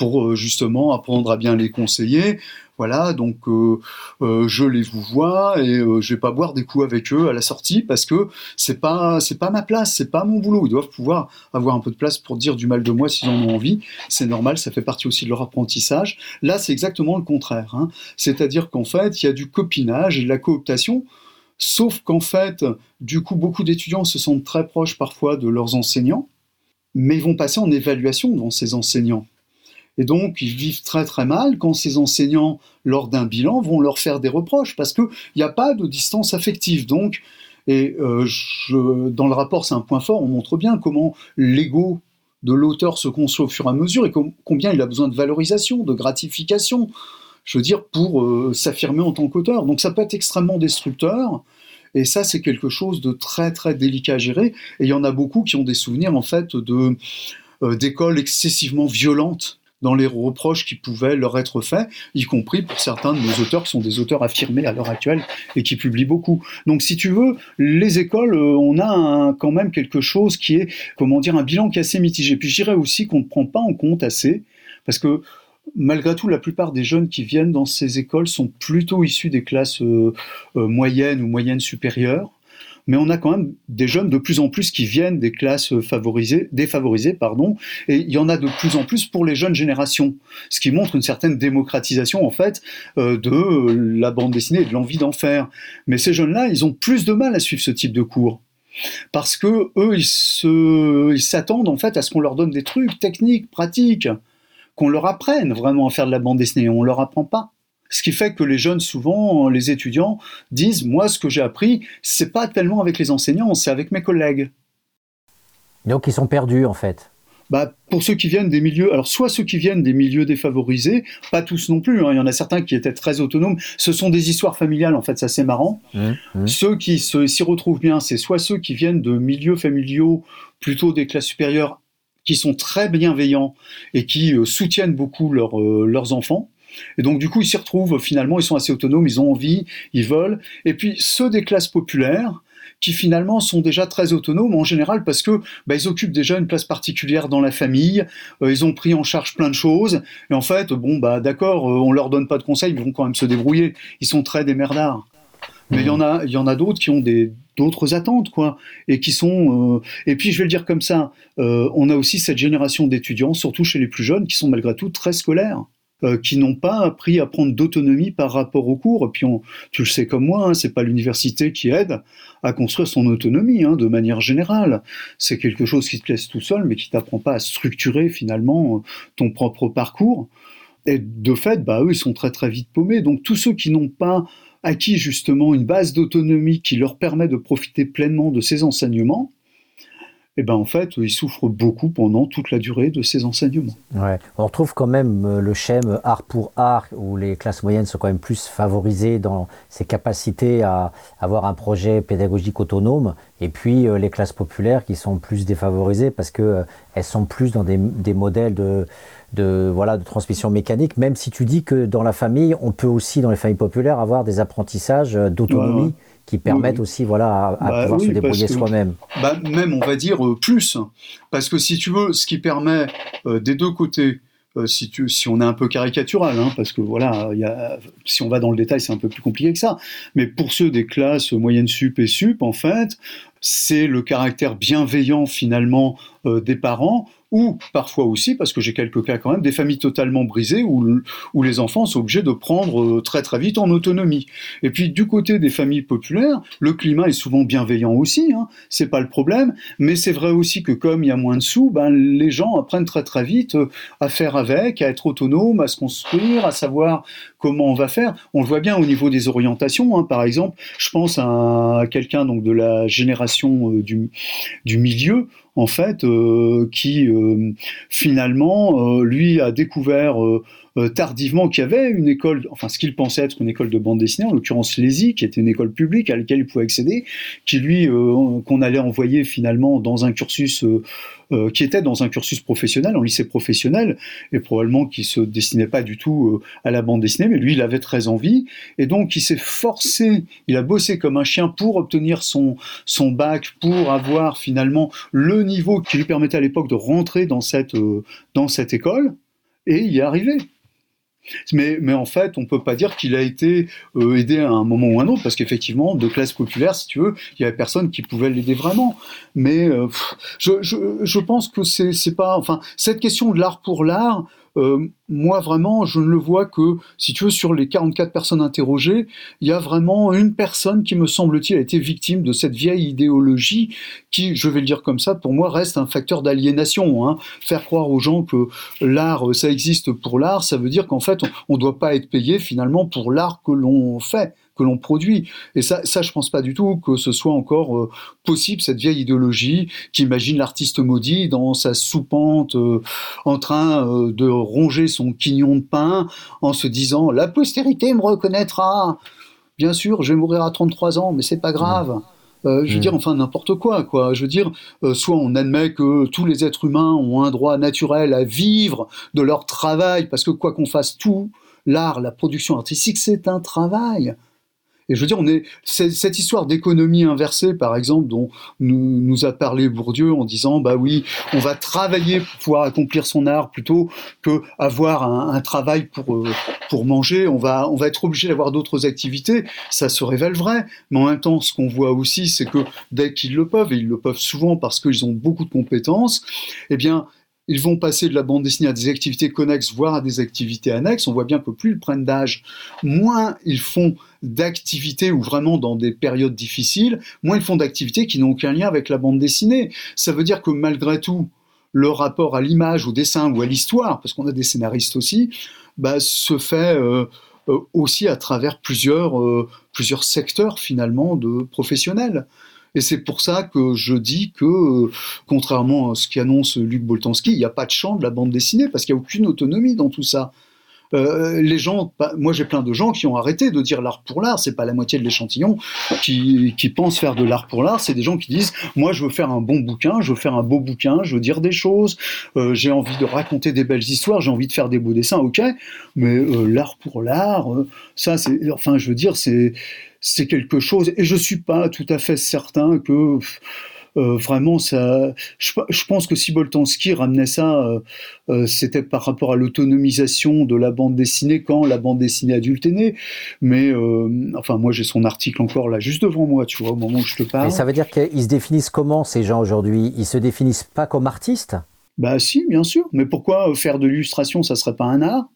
Speaker 2: pour euh, justement apprendre à bien les conseiller. Voilà, donc euh, euh, je les vous vois et je vais pas boire des coups avec eux à la sortie parce que c'est pas c'est pas ma place, c'est pas mon boulot. Ils doivent pouvoir avoir un peu de place pour dire du mal de moi s'ils en ont envie. C'est normal, ça fait partie aussi de leur apprentissage. Là, c'est exactement le contraire. Hein. C'est-à-dire qu'en fait, il y a du copinage et de la cooptation. Sauf qu'en fait, du coup, beaucoup d'étudiants se sentent très proches parfois de leurs enseignants, mais ils vont passer en évaluation devant ces enseignants. Et donc, ils vivent très très mal quand ces enseignants, lors d'un bilan, vont leur faire des reproches parce qu'il n'y a pas de distance affective. Donc, et euh, dans le rapport, c'est un point fort, on montre bien comment l'ego de l'auteur se construit au fur et à mesure et combien il a besoin de valorisation, de gratification, je veux dire, pour euh, s'affirmer en tant qu'auteur. Donc ça peut être extrêmement destructeur. Et ça, c'est quelque chose de très très délicat à gérer. Et il y en a beaucoup qui ont des souvenirs en fait euh, d'écoles excessivement violentes dans les reproches qui pouvaient leur être faits, y compris pour certains de nos auteurs qui sont des auteurs affirmés à l'heure actuelle et qui publient beaucoup. Donc si tu veux, les écoles, euh, on a quand même quelque chose qui est, comment dire, un bilan qui est assez mitigé. Puis je dirais aussi qu'on ne prend pas en compte assez, parce que malgré tout, la plupart des jeunes qui viennent dans ces écoles sont plutôt issus des classes euh, euh, moyennes ou moyennes supérieures mais on a quand même des jeunes de plus en plus qui viennent des classes favorisées, défavorisées, pardon, et il y en a de plus en plus pour les jeunes générations, ce qui montre une certaine démocratisation en fait euh, de la bande dessinée et de l'envie d'en faire. Mais ces jeunes-là, ils ont plus de mal à suivre ce type de cours parce que eux, ils s'attendent en fait à ce qu'on leur donne des trucs techniques, pratiques, qu'on leur apprenne vraiment à faire de la bande dessinée. On leur apprend pas. Ce qui fait que les jeunes, souvent, les étudiants, disent Moi, ce que j'ai appris, c'est pas tellement avec les enseignants, c'est avec mes collègues.
Speaker 1: Donc, ils sont perdus, en fait.
Speaker 2: Bah, pour ceux qui viennent des milieux, alors soit ceux qui viennent des milieux défavorisés, pas tous non plus, hein, il y en a certains qui étaient très autonomes, ce sont des histoires familiales en fait, ça c'est marrant. Mmh, mmh. Ceux qui s'y retrouvent bien, c'est soit ceux qui viennent de milieux familiaux plutôt des classes supérieures, qui sont très bienveillants et qui euh, soutiennent beaucoup euh, leurs enfants, et donc, du coup, ils s'y retrouvent finalement, ils sont assez autonomes, ils ont envie, ils veulent. Et puis, ceux des classes populaires, qui finalement sont déjà très autonomes en général parce que bah, ils occupent déjà une place particulière dans la famille, euh, ils ont pris en charge plein de choses et en fait bon bah d'accord, euh, on leur donne pas de conseils, ils vont quand même se débrouiller. Ils sont très démerdards. Mais il y en a, a d'autres qui ont des d'autres attentes quoi et qui sont euh, et puis je vais le dire comme ça, on a aussi cette génération d'étudiants, surtout chez les plus jeunes, qui sont malgré tout très scolaires. Euh, qui n'ont pas appris à prendre d'autonomie par rapport au cours. Et puis, on, tu le sais comme moi, hein, c'est pas l'université qui aide à construire son autonomie hein, de manière générale. C'est quelque chose qui te laisse tout seul, mais qui t'apprend pas à structurer finalement ton propre parcours. Et de fait, bah, eux, ils sont très très vite paumés. Donc tous ceux qui n'ont pas acquis justement une base d'autonomie qui leur permet de profiter pleinement de ces enseignements, et ben en fait, il souffre beaucoup pendant toute la durée de ses enseignements.
Speaker 1: Ouais. On retrouve quand même euh, le schème art pour art, où les classes moyennes sont quand même plus favorisées dans ses capacités à avoir un projet pédagogique autonome, et puis euh, les classes populaires qui sont plus défavorisées parce que euh, sont plus dans des, des modèles de, de, voilà, de transmission mécanique, même si tu dis que dans la famille, on peut aussi, dans les familles populaires, avoir des apprentissages d'autonomie. Ouais, ouais qui permettent
Speaker 2: oui.
Speaker 1: aussi voilà, à, à
Speaker 2: bah,
Speaker 1: pouvoir
Speaker 2: oui,
Speaker 1: se débrouiller soi-même.
Speaker 2: Bah, même, on va dire, euh, plus. Parce que si tu veux, ce qui permet euh, des deux côtés, euh, si, tu, si on est un peu caricatural, hein, parce que voilà, y a, si on va dans le détail, c'est un peu plus compliqué que ça. Mais pour ceux des classes moyennes sup et sup, en fait, c'est le caractère bienveillant finalement euh, des parents ou parfois aussi, parce que j'ai quelques cas quand même, des familles totalement brisées où, où les enfants sont obligés de prendre euh, très très vite en autonomie. Et puis du côté des familles populaires, le climat est souvent bienveillant aussi, hein, c'est pas le problème, mais c'est vrai aussi que comme il y a moins de sous, ben, les gens apprennent très très vite euh, à faire avec, à être autonomes, à se construire, à savoir comment on va faire. On le voit bien au niveau des orientations, hein, par exemple, je pense à quelqu'un donc de la génération euh, du, milieu, en fait, euh, qui euh, finalement, lui, a découvert tardivement qu'il y avait une école, enfin ce qu'il pensait être une école de bande dessinée, en l'occurrence l'ESI, qui était une école publique à laquelle il pouvait accéder, qui lui, qu'on allait envoyer finalement dans un cursus euh, qui était dans un cursus professionnel, en lycée professionnel, et probablement qui se destinait pas du tout euh, à la bande dessinée, mais lui, il avait très envie, et donc il s'est forcé, il a bossé comme un chien pour obtenir son, son bac, pour avoir finalement le niveau qui lui permettait à l'époque de rentrer dans cette, euh, dans cette école, et il y est arrivé. Mais, en fait, on ne peut pas dire qu'il a été euh, aidé à un moment ou un autre, parce qu'effectivement, de classe populaire, si tu veux, il y avait personne qui pouvait l'aider vraiment. Mais euh, je, je, je, pense que c'est pas. Enfin, cette question de l'art pour l'art, euh, moi vraiment, je ne le vois que, si tu veux, sur les 44 personnes interrogées, il y a vraiment une personne qui, me semble-t-il, a été victime de cette vieille idéologie qui, je vais le dire comme ça, pour moi, reste un facteur d'aliénation. Hein. Faire croire aux gens que l'art, ça existe pour l'art, ça veut dire qu'en fait, on ne doit pas être payé finalement pour l'art que l'on fait que l'on produit. Et ça, ça, je pense pas du tout que ce soit encore euh, possible, cette vieille idéologie qui imagine l'artiste maudit dans sa soupente euh, en train euh, de ronger son quignon de pain en se disant la postérité me reconnaîtra. Bien sûr, je vais mourir à 33 ans, mais c'est pas grave. Euh, je veux mmh. dire, enfin, n'importe quoi, quoi. Je veux dire, euh, soit on admet que tous les êtres humains ont un droit naturel à vivre de leur travail, parce que quoi qu'on fasse, tout, l'art, la production artistique, c'est un travail. Et je veux dire, on est cette histoire d'économie inversée, par exemple, dont nous, nous, a parlé Bourdieu en disant, bah oui, on va travailler pour pouvoir accomplir son art plutôt que avoir un, travail pour euh, pour manger. On va on va être obligé d'avoir d'autres activités. Ça se révèle vrai, mais en même temps, ce qu'on voit aussi, c'est que dès qu'ils le peuvent, et ils le peuvent souvent parce qu'ils ont beaucoup de compétences, eh bien ils vont passer de la bande dessinée à des activités connexes, voire à des activités annexes. On voit bien que plus ils prennent d'âge, moins ils font d'activités ou vraiment dans des périodes difficiles, moins ils font d'activités qui n'ont aucun lien avec la bande dessinée. Ça veut dire que malgré tout, le rapport à l'image, au dessin ou à l'histoire, parce qu'on a des scénaristes aussi, bah, se fait euh, euh, aussi à travers plusieurs, euh, plusieurs secteurs finalement de professionnels. Et c'est pour ça que je dis que, contrairement à ce qu'annonce Luc Boltanski, il n'y a pas de champ de la bande dessinée, parce qu'il n'y a aucune autonomie dans tout ça. Euh, les gens, moi j'ai plein de gens qui ont arrêté de dire l'art pour l'art, c'est pas la moitié de l'échantillon qui, qui pensent faire de l'art pour l'art, c'est des gens qui disent moi je veux faire un bon bouquin, je veux faire un beau bouquin, je veux dire des choses, euh, j'ai envie de raconter des belles histoires, j'ai envie de faire des beaux dessins, ok, mais euh, l'art pour l'art, euh, ça c'est, enfin je veux dire c'est c'est quelque chose et je suis pas tout à fait certain que euh, vraiment, ça, je, je, pense que si Boltanski ramenait ça, euh, euh, c'était par rapport à l'autonomisation de la bande dessinée quand la bande dessinée adulte est née. Mais enfin, moi, j'ai son article encore là, juste devant moi, tu vois, au moment où je te parle.
Speaker 1: Mais ça veut dire qu'ils se définissent comment ces gens aujourd'hui? Ils se définissent pas comme artistes?
Speaker 2: Bah si, bien sûr. Mais pourquoi faire de l'illustration, ça serait pas un art?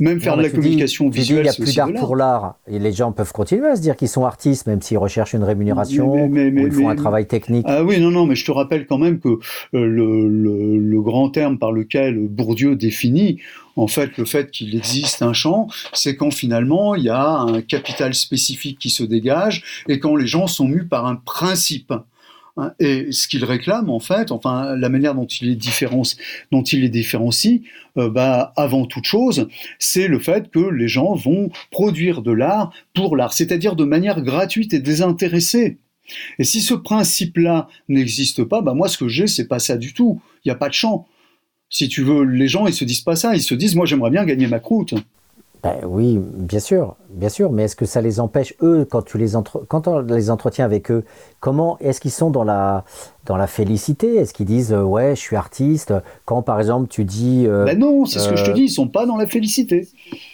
Speaker 2: Même faire
Speaker 1: non,
Speaker 2: de la communication
Speaker 1: dis,
Speaker 2: visuelle.
Speaker 1: Il n'y a plus d'art pour l'art. Et les gens peuvent continuer à se dire qu'ils sont artistes, même s'ils recherchent une rémunération
Speaker 2: mais, mais, mais,
Speaker 1: ou ils font un travail technique.
Speaker 2: Ah oui, non, non, mais je te rappelle quand même que euh, le, le, le, grand terme par lequel Bourdieu définit en fait le fait qu'il existe un champ, c'est quand finalement il y a un capital spécifique qui se dégage et quand les gens sont mus par un principe et ce qu'il réclame, en fait, enfin, la manière dont il les différencie, dont il les différencie euh, bah, avant toute chose, c'est le fait que les gens vont produire de l'art pour l'art, c'est-à-dire de manière gratuite et désintéressée. Et si ce principe-là n'existe pas, bah moi, ce que j'ai, c'est pas ça du tout. Il n'y a pas de champ. Si tu veux, les gens, ils se disent pas ça. Ils se disent, moi, j'aimerais bien gagner ma croûte.
Speaker 1: Ben oui, bien sûr, bien sûr, mais est-ce que ça les empêche, eux, quand tu les, entre... quand on les entretiens avec eux, comment est-ce qu'ils sont dans la, dans la félicité? Est-ce qu'ils disent euh, ouais, je suis artiste Quand par exemple tu dis.
Speaker 2: Euh, ben non, c'est ce que je te euh, dis, ils sont pas dans la félicité.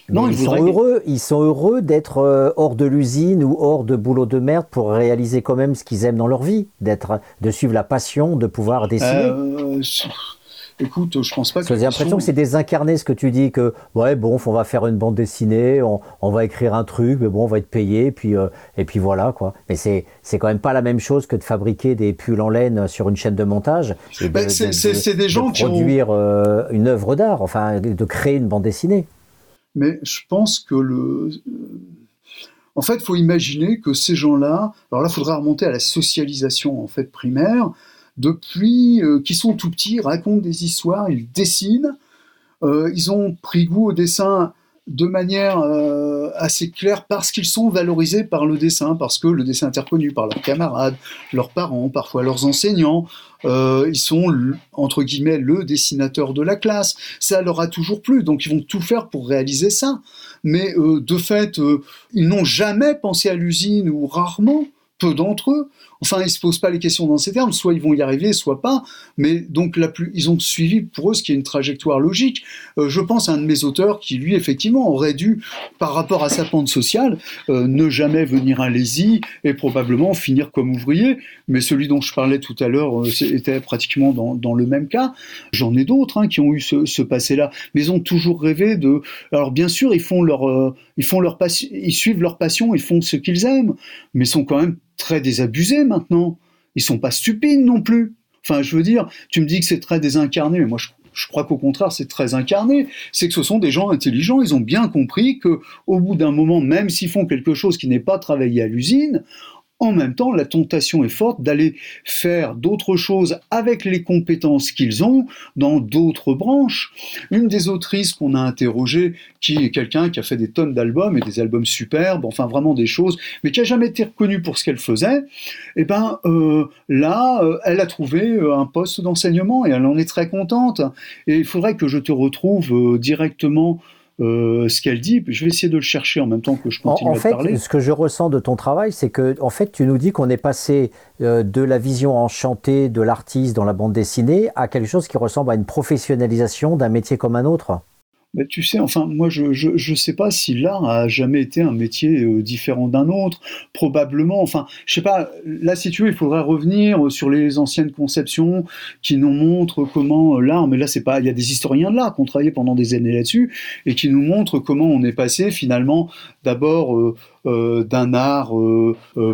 Speaker 1: Non, ils, sont heureux, ils sont heureux d'être hors de l'usine ou hors de boulot de merde pour réaliser quand même ce qu'ils aiment dans leur vie, d'être, de suivre la passion, de pouvoir dessiner.
Speaker 2: Écoute, je pense pas que.
Speaker 1: J'ai l'impression que c'est désincarné ce que tu dis, que ouais, bon, on va faire une bande dessinée, on, va écrire un truc, mais bon, on va être payé, puis, euh, et puis voilà, quoi. Mais c'est, c'est quand même pas la même chose que de fabriquer des pulls en laine sur une chaîne de montage.
Speaker 2: Ben, c'est, des gens
Speaker 1: qui produire euh, une œuvre d'art, enfin, de créer une bande dessinée.
Speaker 2: Mais je pense que le. En fait, il faut imaginer que ces gens-là. Alors là, il faudra remonter à la socialisation en fait primaire depuis euh, qu'ils sont tout petits, racontent des histoires, ils dessinent. Euh, ils ont pris goût au dessin de manière euh, assez claire parce qu'ils sont valorisés par le dessin, parce que le dessin est reconnu par leurs camarades, leurs parents, parfois leurs enseignants. ils sont, entre guillemets, le dessinateur de la classe. Ça leur a toujours plu, donc ils vont tout faire pour réaliser ça. Mais de fait, ils n'ont jamais pensé à l'usine ou rarement peu d'entre eux. Enfin, ils se posent pas les questions dans ces termes. Soit ils vont y arriver, soit pas. Mais donc, la plus, ils ont suivi pour eux ce qui est une trajectoire logique. Euh, je pense à un de mes auteurs qui, lui, effectivement, aurait dû, par rapport à sa pente sociale, euh, ne jamais venir à l'ESI et probablement finir comme ouvrier. Mais celui dont je parlais tout à l'heure euh, était pratiquement dans, dans, le même cas. J'en ai d'autres hein, qui ont eu ce, ce passé-là, mais ils ont toujours rêvé de. Alors, bien sûr, ils font leur, ils font leur ils suivent leur passion, ils font ce qu'ils aiment, mais sont quand même très désabusés maintenant. Ils sont pas stupides non plus. Enfin, je veux dire, tu me dis que c'est très désincarné, mais moi je, crois qu'au contraire c'est très incarné. C'est que ce sont des gens intelligents. Ils ont bien compris que au bout d'un moment, même s'ils font quelque chose qui n'est pas travaillé à l'usine, en même temps, la tentation est forte d'aller faire d'autres choses avec les compétences qu'ils ont dans d'autres branches. Une des autrices qu'on a interrogées, qui est quelqu'un qui a fait des tonnes d'albums et des albums superbes, enfin vraiment des choses, mais qui a jamais été reconnue pour ce qu'elle faisait, et eh ben euh, là, euh, elle a trouvé euh, un poste d'enseignement et elle en est très contente. Et il faudrait que je te retrouve directement euh, ce qu'elle dit. Je vais essayer de le chercher en même temps que je continue
Speaker 1: en,
Speaker 2: à
Speaker 1: fait,
Speaker 2: parler.
Speaker 1: Ce que je ressens de ton travail, c'est que en fait, tu nous dis qu'on est passé euh, de la vision enchantée de l'artiste dans la bande dessinée à quelque chose qui ressemble à une professionnalisation d'un métier comme un autre.
Speaker 2: Tu sais, enfin, moi, je je, sais pas si l'art a jamais été un métier euh, différent d'un autre. Probablement. Enfin, je sais pas. Là, si tu veux, il faudrait revenir sur les anciennes conceptions qui nous montrent comment euh, l'art. Mais là, c'est pas. Il y a des historiens de l'art qui ont travaillé pendant des années là-dessus et qui nous montrent comment on est passé finalement d'abord euh, d'un art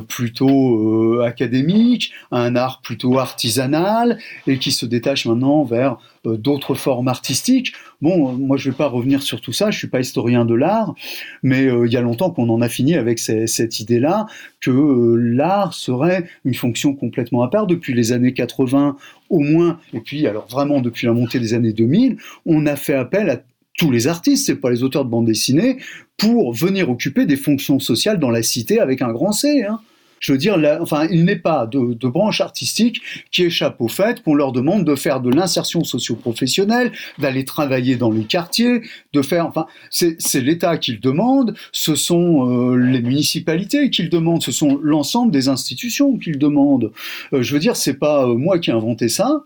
Speaker 2: plutôt académique à un art plutôt artisanal et qui se détache maintenant vers d'autres formes artistiques. Bon, moi je vais pas revenir sur tout ça, je suis pas historien de l'art, mais il y a longtemps qu'on en a fini avec cette idée-là que l'art serait une fonction complètement à part depuis les années 80 au moins, et puis alors vraiment depuis la montée des années 2000, on a fait appel à tous les artistes, c'est pas les auteurs de bande dessinée, pour venir occuper des fonctions sociales dans la cité avec un grand C. Hein. Je veux dire, enfin, il n'est pas de, branche artistique qui échappe au fait qu'on leur demande de faire de l'insertion socio-professionnelle, d'aller travailler dans les quartiers, de faire, enfin, c'est l'État qui le demande, ce sont euh, les municipalités qui le demandent, ce sont l'ensemble des institutions qui le demandent. Euh, je veux dire, c'est pas euh, moi qui ai inventé ça.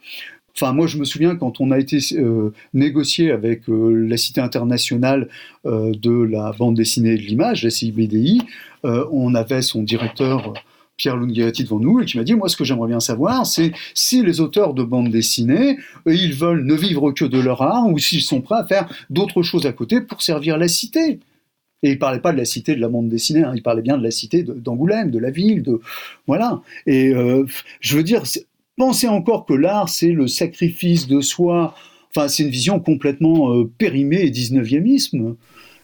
Speaker 2: Enfin, moi, je me souviens quand on a été euh, négocié avec euh, la Cité internationale euh, de la bande dessinée de l'image, la CIBDI, on avait son directeur. Pierre Lungheretti devant nous et qui m'a dit moi ce que j'aimerais bien savoir c'est si les auteurs de bande dessinée ils veulent ne vivre que de leur art ou s'ils sont prêts à faire d'autres choses à côté pour servir la cité et il parlait pas de la cité de la bande dessinée, hein. il parlait bien de la cité d'Angoulême, de, la ville, de voilà. Et je veux dire, Pensez encore que l'art, c'est le sacrifice de soi. Enfin, c'est une vision complètement euh, périmée et 19e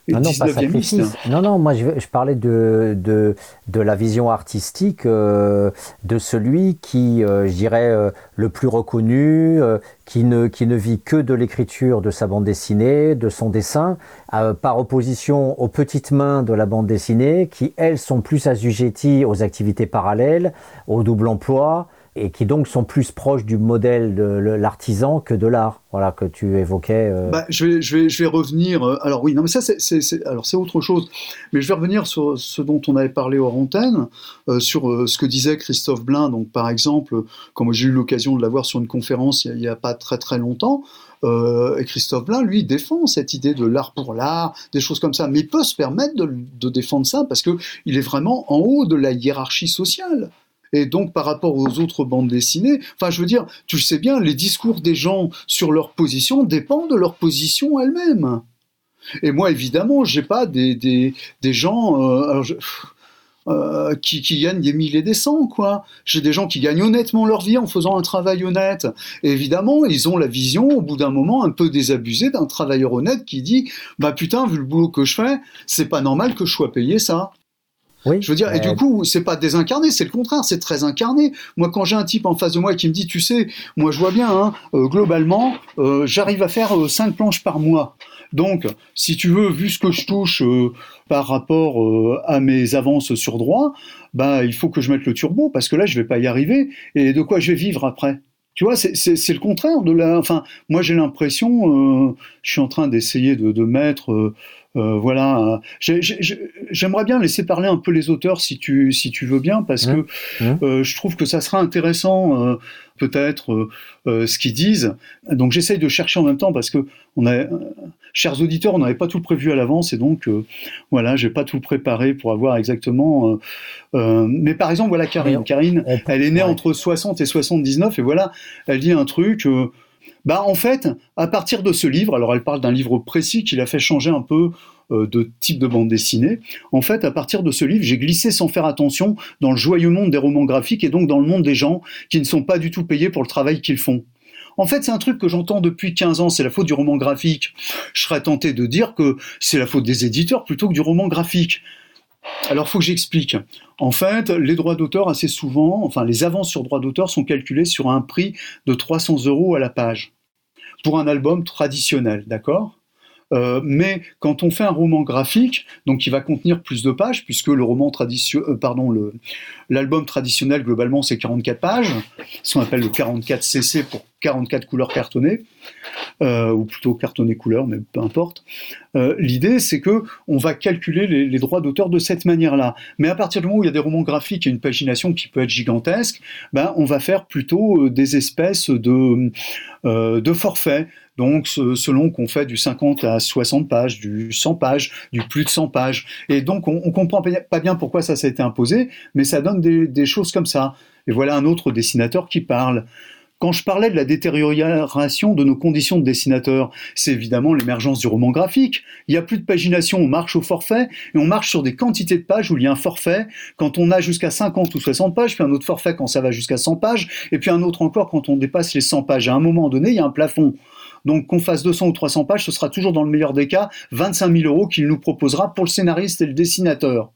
Speaker 2: et
Speaker 1: non, non, pas
Speaker 2: 19e
Speaker 1: sacrifice. Non, non, moi je, je parlais de, de, de la vision artistique euh, de celui qui, euh, je dirais, euh, le plus reconnu, euh, qui, ne, qui ne vit que de l'écriture de sa bande dessinée, de son dessin, euh, par opposition aux petites mains de la bande dessinée, qui, elles, sont plus assujetties aux activités parallèles, au double emploi, et qui donc sont plus proches du modèle de l'artisan que de l'art, voilà, que tu évoquais. euh.
Speaker 2: Bah, je, vais, je, vais, je vais revenir. euh, alors oui, non, mais ça, c'est, autre chose. Mais je vais revenir sur ce dont on avait parlé hors antenne, euh, sur euh, ce que disait Christophe Blain. Donc, par exemple, comme j'ai eu l'occasion de l'avoir sur une conférence il n'y a, pas très très longtemps, et Christophe Blain, lui, défend cette idée de l'art pour l'art, des choses comme ça. Mais il peut se permettre de, de défendre ça parce que il est vraiment en haut de la hiérarchie sociale. Et donc, par rapport aux autres bandes dessinées, enfin, je veux dire, tu le sais bien, les discours des gens sur leur position dépendent de leur position elle-même. Et moi, évidemment, j'ai pas des, des, des gens euh, euh, qui, qui gagnent des milliers des cents, quoi. J'ai des gens qui gagnent honnêtement leur vie en faisant un travail honnête. Évidemment, ils ont la vision, au bout d'un moment, un peu désabusée d'un travailleur honnête qui dit, bah putain, vu le boulot que je fais, c'est pas normal que je sois payé ça.
Speaker 1: Oui,
Speaker 2: Je veux dire, et
Speaker 1: euh,
Speaker 2: du coup, c'est pas désincarné, c'est le contraire, c'est très incarné. Moi, quand j'ai un type en face de moi qui me dit, tu sais, moi je vois bien, hein, euh, globalement, euh, j'arrive à faire euh, cinq planches par mois. Donc, si tu veux, vu ce que je touche euh, par rapport euh, à mes avances sur droit, bah, il faut que je mette le turbo parce que là, je vais pas y arriver. Et de quoi je vais vivre après? Tu vois, c'est- le contraire de la. Enfin, moi, j'ai l'impression, euh, je suis en train d'essayer de, de mettre, euh, voilà. euh, j'ai- j'ai- j'ai- J'aimerais bien laisser parler un peu les auteurs, si tu si tu veux bien, parce
Speaker 1: Mmh.
Speaker 2: que
Speaker 1: Mmh.
Speaker 2: euh, je trouve que ça sera intéressant, euh, peut-être, ce qu'ils disent. Donc, j'essaye de chercher en même temps parce que on a, chers auditeurs, on n'avait pas tout prévu à l'avance et donc, voilà, j'ai pas tout préparé pour avoir exactement. mais par exemple, voilà, Karine. Karine, elle est née
Speaker 1: ouais.
Speaker 2: entre 60 et 79, et voilà, elle dit un truc. Bah, en fait, à partir de ce livre, alors elle parle d'un livre précis qui l'a fait changer un peu euh, de type de bande dessinée. En fait, à partir de ce livre, j'ai glissé sans faire attention dans le joyeux monde des romans graphiques et donc dans le monde des gens qui ne sont pas du tout payés pour le travail qu'ils font. En fait, c'est un truc que j'entends depuis 15 ans, c'est la faute du roman graphique. Je serais tenté de dire que c'est la faute des éditeurs plutôt que du roman graphique. Alors, faut que j'explique. En fait, les droits d'auteur, assez souvent, enfin, les avances sur droits d'auteur sont calculées sur un prix de 300 euros à la page. Pour un album traditionnel, d'accord? Euh, mais quand on fait un roman graphique, donc qui va contenir plus de pages, puisque le roman traditionnel, euh, pardon, l'album traditionnel globalement c'est 44 pages, ce qu'on appelle le 44 CC pour 44 couleurs cartonnées, euh, ou plutôt cartonnées couleurs, mais peu importe. Euh, L'idée c'est que on va calculer les, droits d'auteur de cette manière-là. Mais à partir du moment où il y a des romans graphiques et une pagination qui peut être gigantesque, ben on va faire plutôt des espèces de, de forfaits. Donc, selon qu'on fait du 50 à 60 pages, du 100 pages, du plus de 100 pages. Et donc, on, on comprend pas bien pourquoi ça s'est été imposé, mais ça donne des, des choses comme ça. Et voilà un autre dessinateur qui parle. Quand je parlais de la détérioration de nos conditions de dessinateur, c'est évidemment l'émergence du roman graphique. Il n'y a plus de pagination, on marche au forfait, et on marche sur des quantités de pages où il y a un forfait quand on a jusqu'à 50 ou 60 pages, puis un autre forfait quand ça va jusqu'à 100 pages, et puis un autre encore quand on dépasse les 100 pages. À un moment donné, il y a un plafond. Donc qu'on fasse 200 ou 300 pages, ce sera toujours dans le meilleur des cas 25 000 euros qu'il nous proposera pour le scénariste et le dessinateur.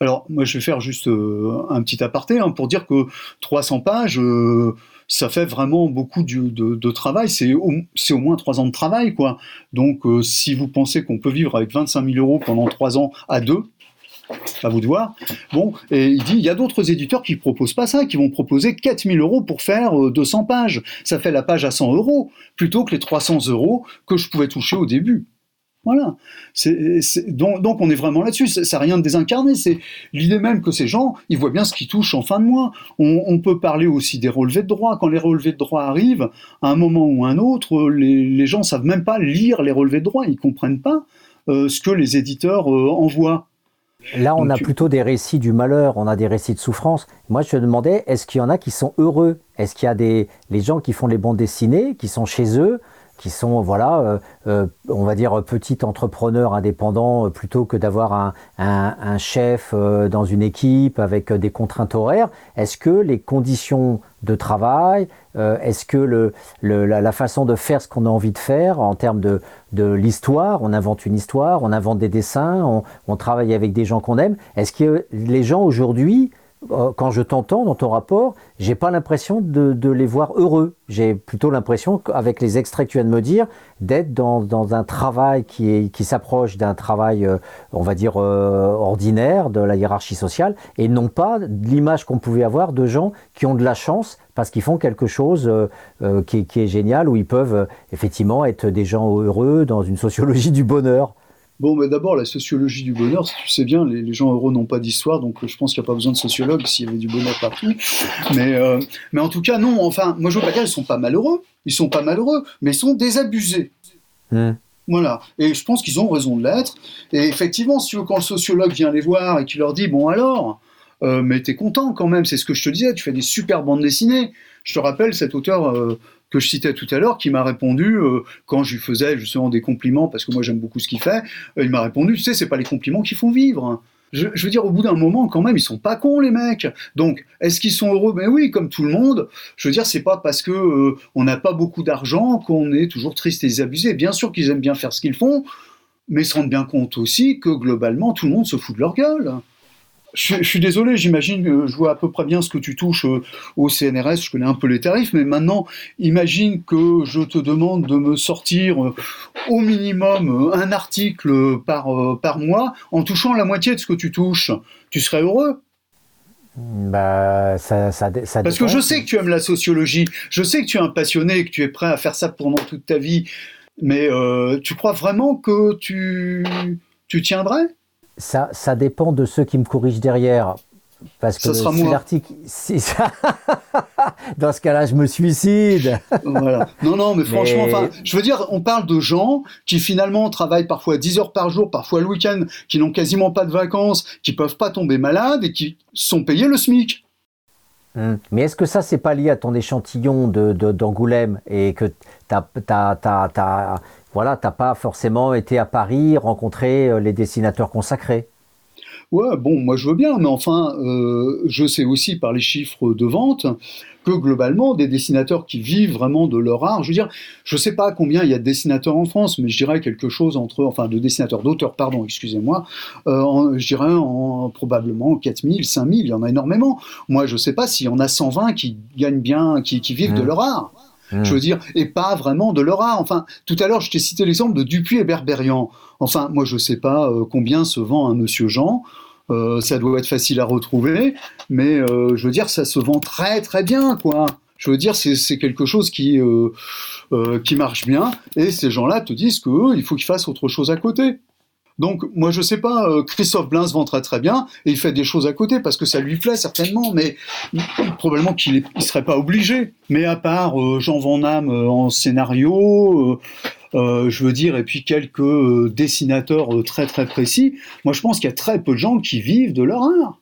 Speaker 2: Alors moi je vais faire juste euh, un petit aparté hein, pour dire que 300 pages, euh, ça fait vraiment beaucoup de, travail. C'est au, c'est au moins 3 ans de travail quoi. Donc euh, si vous pensez qu'on peut vivre avec 25 000 euros pendant 3 ans à deux, à vous de voir. Bon, et il dit, il y a d'autres éditeurs qui proposent pas ça, qui vont proposer 4000 euros pour faire euh, 200 pages. Ça fait la page à 100 euros, plutôt que les 300 euros que je pouvais toucher au début. Voilà. Donc, on est vraiment là-dessus. Ça n'a rien de désincarné. C'est l'idée même que ces gens, ils voient bien ce qui touche en fin de mois. On, peut parler aussi des relevés de droits. Quand les relevés de droits arrivent, à un moment ou un autre, les, les gens savent même pas lire les relevés de droits. Ils comprennent pas euh, ce que les éditeurs euh, envoient.
Speaker 1: Là, on
Speaker 2: Donc
Speaker 1: a plutôt des récits du malheur, on a des récits de souffrance. Moi, je me demandais, est-ce qu'il y en a qui sont heureux? Est-ce qu'il y a des les gens qui font les bandes dessinées, qui sont chez eux, qui sont, voilà, euh, euh, on va dire, petits entrepreneurs indépendants plutôt que d'avoir un, un, chef dans une équipe avec des contraintes horaires. Est-ce que les conditions de travail, est-ce que le, la, façon de faire ce qu'on a envie de faire en termes de, de l'histoire, on invente une histoire, on invente des dessins, on, travaille avec des gens qu'on aime, est-ce que les gens aujourd'hui euh, quand je t'entends dans ton rapport, j'ai pas l'impression de, les voir heureux. J'ai plutôt l'impression, avec les extraits que tu viens de me dire, d'être dans, un travail qui, qui s'approche d'un travail, euh, on va dire, euh, ordinaire de la hiérarchie sociale, et non pas l'image qu'on pouvait avoir de gens qui ont de la chance parce qu'ils font quelque chose qui, qui, est génial, où ils peuvent effectivement être des gens heureux dans une sociologie du bonheur.
Speaker 2: Bon, mais d'abord, la sociologie du bonheur, tu sais bien, les, gens heureux n'ont pas d'histoire, donc je pense qu'il n'y a pas besoin de sociologue s'il y avait du bonheur partout. Mais, euh, mais en tout cas, non, enfin, moi je veux pas dire, ils sont pas malheureux, ils sont pas malheureux, mais ils sont désabusés. Hmm. Voilà. Et je pense qu'ils ont raison de l'être. Et effectivement, si quand le sociologue vient les voir et qu'il leur dit, bon alors, euh, mais t'es content quand même, c'est ce que je te disais, tu fais des super bandes dessinées. Je te rappelle, cet auteur euh, que je citais tout à l'heure, qui m'a répondu, euh, quand je lui faisais justement des compliments, parce que moi j'aime beaucoup ce qu'il fait, euh, il m'a répondu, tu sais, c'est pas les compliments qui font vivre. Je, veux dire, au bout d'un moment, quand même, ils sont pas cons, les mecs. Donc, est-ce qu'ils sont heureux? Ben oui, comme tout le monde. Je veux dire, c'est pas parce que euh, on n'a pas beaucoup d'argent qu'on est toujours triste et désabusé. Bien sûr qu'ils aiment bien faire ce qu'ils font, mais ils se rendent bien compte aussi que globalement, tout le monde se fout de leur gueule. Je, suis désolé, j'imagine, que je vois à peu près bien ce que tu touches euh, au CNRS, je connais un peu les tarifs, mais maintenant, imagine que je te demande de me sortir euh, au minimum euh, un article par, par mois en touchant la moitié de ce que tu touches. Tu serais heureux?
Speaker 1: Bah, ça, ça,
Speaker 2: Parce que je sais que tu aimes la sociologie, je sais que tu es un passionné, que tu es prêt à faire ça pendant toute ta vie, mais tu crois vraiment que tu, tu tiendrais?
Speaker 1: Ça, ça dépend de ceux qui me corrigent derrière. Parce que l'article, si ça... dans ce cas-là, je me suicide.
Speaker 2: voilà. Non, non, mais franchement, enfin, je veux dire, on parle de gens qui finalement travaillent parfois 10 heures par jour, parfois le week-end, qui n'ont quasiment pas de vacances, qui peuvent pas tomber malades et qui sont payés le SMIC.
Speaker 1: Hum. Mais est-ce que ça, c'est pas lié à ton échantillon d'Angoulême de, et que tu as, voilà, t'as pas forcément été à Paris rencontrer euh, les dessinateurs consacrés.
Speaker 2: Ouais, bon, moi je veux bien, mais enfin, euh, je sais aussi par les chiffres de vente que globalement, des dessinateurs qui vivent vraiment de leur art, je veux dire, je sais pas combien il y a de dessinateurs en France, mais je dirais quelque chose entre, enfin, de dessinateurs, d'auteurs, pardon, excusez-moi, euh, je dirais en, probablement 4000, 5000, il y en a énormément. Moi, je sais pas s'il y en a 120 qui gagnent bien, qui, vivent de mmh. leur art. Je veux dire, et pas vraiment de leur art. Enfin, tout à l'heure, je t'ai cité l'exemple de Dupuis et Berberian. Enfin, moi, je ne sais pas euh, combien se vend un Monsieur Jean. Euh, ça doit être facile à retrouver, mais euh, je veux dire, ça se vend très très bien, quoi. Je veux dire, c'est quelque chose qui, qui marche bien, et ces gens-là te disent qu'il faut qu'ils fassent autre chose à côté. Donc, moi, je sais pas, euh, Christophe Blain se vend très très bien et il fait des choses à côté parce que ça lui plaît certainement, mais probablement qu'il ne serait pas obligé. Mais à part euh, Jean Van Damme euh, en scénario, je veux dire, et puis quelques dessinateurs très très précis, moi je pense qu'il y a très peu de gens qui vivent de leur art.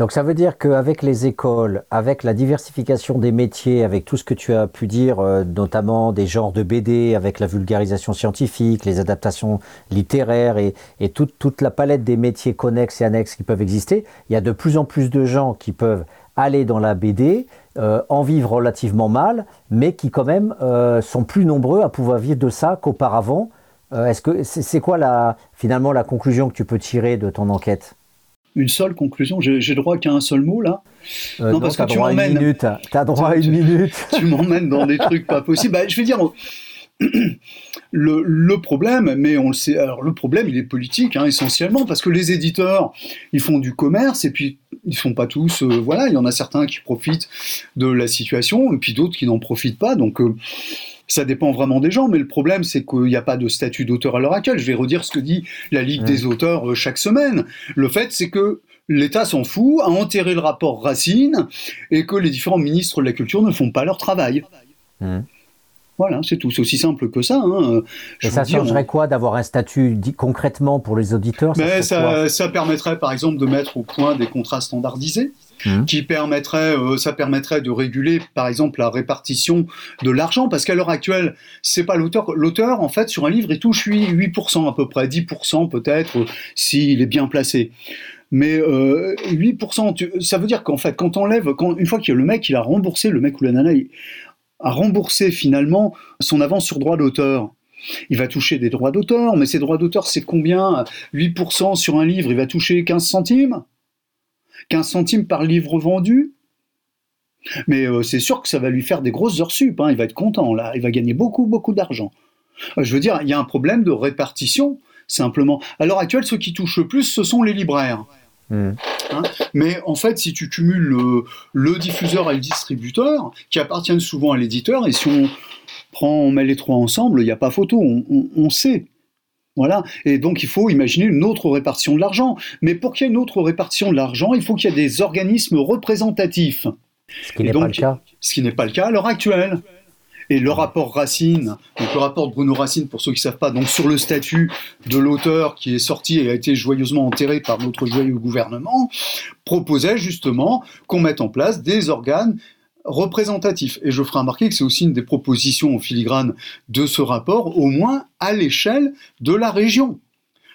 Speaker 1: Donc ça veut dire qu'avec les écoles, avec la diversification des métiers, avec tout ce que tu as pu dire, euh, notamment des genres de BD, avec la vulgarisation scientifique, les adaptations littéraires et, toute, la palette des métiers connexes et annexes qui peuvent exister, il y a de plus en plus de gens qui peuvent aller dans la BD, euh, en vivre relativement mal, mais qui quand même euh, sont plus nombreux à pouvoir vivre de ça qu'auparavant. Est-ce que c'est quoi la, finalement la conclusion que tu peux tirer de ton enquête?
Speaker 2: Une seule conclusion J'ai droit qu'à un seul mot là
Speaker 1: euh, Non, parce que tu m'emmènes. T'as droit à une minute.
Speaker 2: tu m'emmènes dans des trucs pas possibles. Bah, je vais dire. Le, le, problème, mais on le sait, alors le problème il est politique hein, essentiellement parce que les éditeurs ils font du commerce et puis ils font pas tous, euh, voilà, il y en a certains qui profitent de la situation et puis d'autres qui n'en profitent pas donc euh, ça dépend vraiment des gens, mais le problème, c'est qu'il n'y a pas de statut d'auteur à l'heure actuelle. Je vais redire ce que dit la Ligue des auteurs euh, chaque semaine. Le fait, c'est que l'État s'en fout, a enterré le rapport Racine, et que les différents ministres de la Culture ne font pas leur travail. Mmh. Voilà, c'est tout. C'est aussi simple que ça. Hein.
Speaker 1: Et ça changerait quoi d'avoir un statut dit concrètement pour les auditeurs
Speaker 2: ça, ça, ça, permettrait par exemple de mettre au point des contrats standardisés. Mmh. qui permettrait, euh, ça permettrait de réguler, par exemple, la répartition de l'argent, parce qu'à l'heure actuelle, c'est pas l'auteur. L'auteur, en fait, sur un livre, il touche 8%, 8% à peu près, 10% peut-être, euh, s'il est bien placé. Mais euh, 8%, ça veut dire qu'en fait, quand on lève, quand, une fois que le mec, il a remboursé, le mec ou la nana, a remboursé finalement son avance sur droit d'auteur. Il va toucher des droits d'auteur, mais ces droits d'auteur, c'est combien? 8% sur un livre, il va toucher 15 centimes? 15 centimes par livre vendu? Mais euh, c'est sûr que ça va lui faire des grosses heures sup, hein. il va être content là, il va gagner beaucoup, beaucoup d'argent. Euh, je veux dire, il y a un problème de répartition, simplement. À l'heure actuelle, ceux qui touchent le plus, ce sont les libraires. Hein. mais en fait, si tu cumules le, diffuseur et le distributeur, qui appartiennent souvent à l'éditeur, et si on prend, on met les trois ensemble, il n'y a pas photo, on sait. Voilà. Et donc, il faut imaginer une autre répartition de l'argent. Mais pour qu'il y ait une autre répartition de l'argent, il faut qu'il y ait des organismes représentatifs.
Speaker 1: Ce qui n'est pas le cas.
Speaker 2: Ce qui n'est pas le cas à l'heure actuelle. Et le rapport Racine, le rapport de Bruno Racine, pour ceux qui ne savent pas, donc sur le statut de l'auteur qui est sorti et a été joyeusement enterré par notre joyeux gouvernement, proposait justement qu'on mette en place des organes représentatif. Et je ferai remarquer que c'est aussi une des propositions au filigrane de ce rapport, au moins à l'échelle de la région.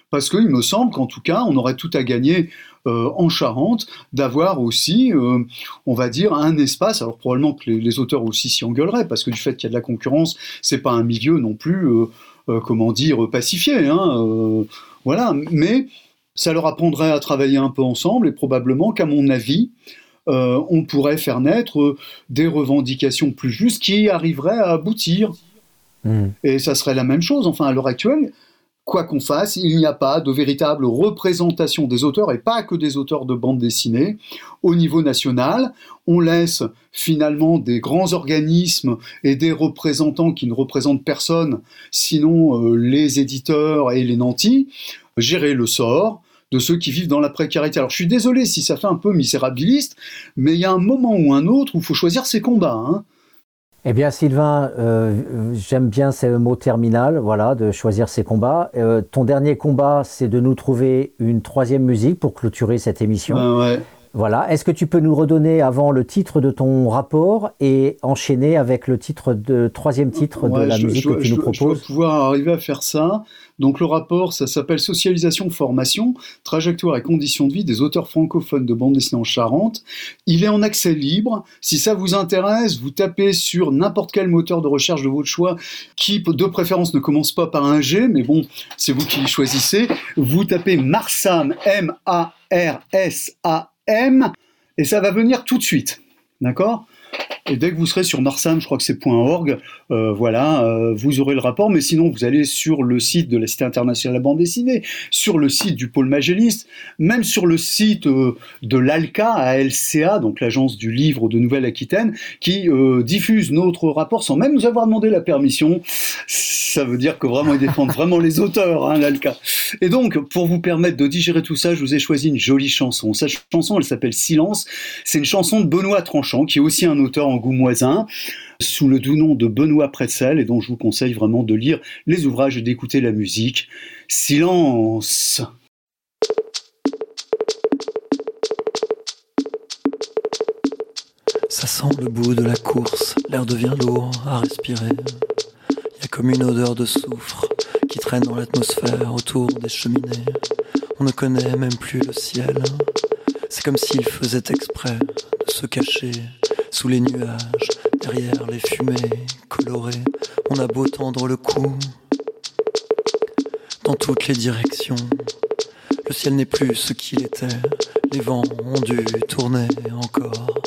Speaker 2: Parce qu'il me semble qu'en tout cas, on aurait tout à gagner euh, en Charente d'avoir aussi, euh, on va dire, un espace. Alors probablement que les, auteurs aussi s'y engueuleraient, parce que du fait qu'il y a de la concurrence, c'est pas un milieu non plus, euh, comment dire, pacifié. Hein, voilà, mais ça leur apprendrait à travailler un peu ensemble et probablement qu'à mon avis, on pourrait faire naître des revendications plus justes qui arriveraient à aboutir. Hmm. Et ça serait la même chose. Enfin, à l'heure actuelle, quoi qu'on fasse, il n'y a pas de véritable représentation des auteurs, et pas que des auteurs de bande dessinée, au niveau national. On laisse finalement des grands organismes et des représentants qui ne représentent personne, sinon euh, les éditeurs et les nantis, gérer le sort de ceux qui vivent dans la précarité. Alors je suis désolé si ça fait un peu misérabiliste, mais il y a un moment ou un autre où il faut choisir ses combats. Hein.
Speaker 1: Eh bien, Sylvain, euh, j'aime bien ce mot terminal, voilà, de choisir ses combats. Euh, ton dernier combat, c'est de nous trouver une troisième musique pour clôturer cette émission.
Speaker 2: Ben ouais.
Speaker 1: Voilà. Est-ce que tu peux nous redonner avant le titre de ton rapport et enchaîner avec le titre de troisième titre de la musique que tu nous proposes Je
Speaker 2: vais pouvoir arriver à faire ça. Donc le rapport, ça s'appelle Socialisation, formation, trajectoire et conditions de vie des auteurs francophones de bande dessinée en Charente. Il est en accès libre. Si ça vous intéresse, vous tapez sur n'importe quel moteur de recherche de votre choix, qui de préférence ne commence pas par un G, mais bon, c'est vous qui choisissez. Vous tapez Marsam, M-A-R-S-A M, et ça va venir tout de suite. D'accord? Et dès que vous serez sur Marsam, je crois que c'est .org, euh, voilà, euh, vous aurez le rapport. Mais sinon, vous allez sur le site de la Cité internationale de la bande dessinée, sur le site du pôle Magelliste, même sur le site euh, de l'ALCA, ALCA, donc l'agence du livre de Nouvelle-Aquitaine, qui diffuse notre rapport sans même nous avoir demandé la permission. Ça veut dire que vraiment ils défendent vraiment les auteurs, hein, l'ALCA. Et donc, pour vous permettre de digérer tout ça, je vous ai choisi une jolie chanson. Cette chanson, elle s'appelle Silence. C'est une chanson de Benoît Tranchant, qui est aussi un auteur en goumoisin, sous le doux nom de Benoît Pretzel, et dont je vous conseille vraiment de lire les ouvrages et d'écouter la musique. Silence
Speaker 5: Ça sent le bout de la course, l'air devient lourd à respirer. Il y a comme une odeur de soufre qui traîne dans l'atmosphère autour des cheminées. On ne connaît même plus le ciel. C'est comme s'il faisait exprès de se cacher sous les nuages, derrière les fumées colorées. On a beau tendre le cou dans toutes les directions. Le ciel n'est plus ce qu'il était, les vents ont dû tourner encore.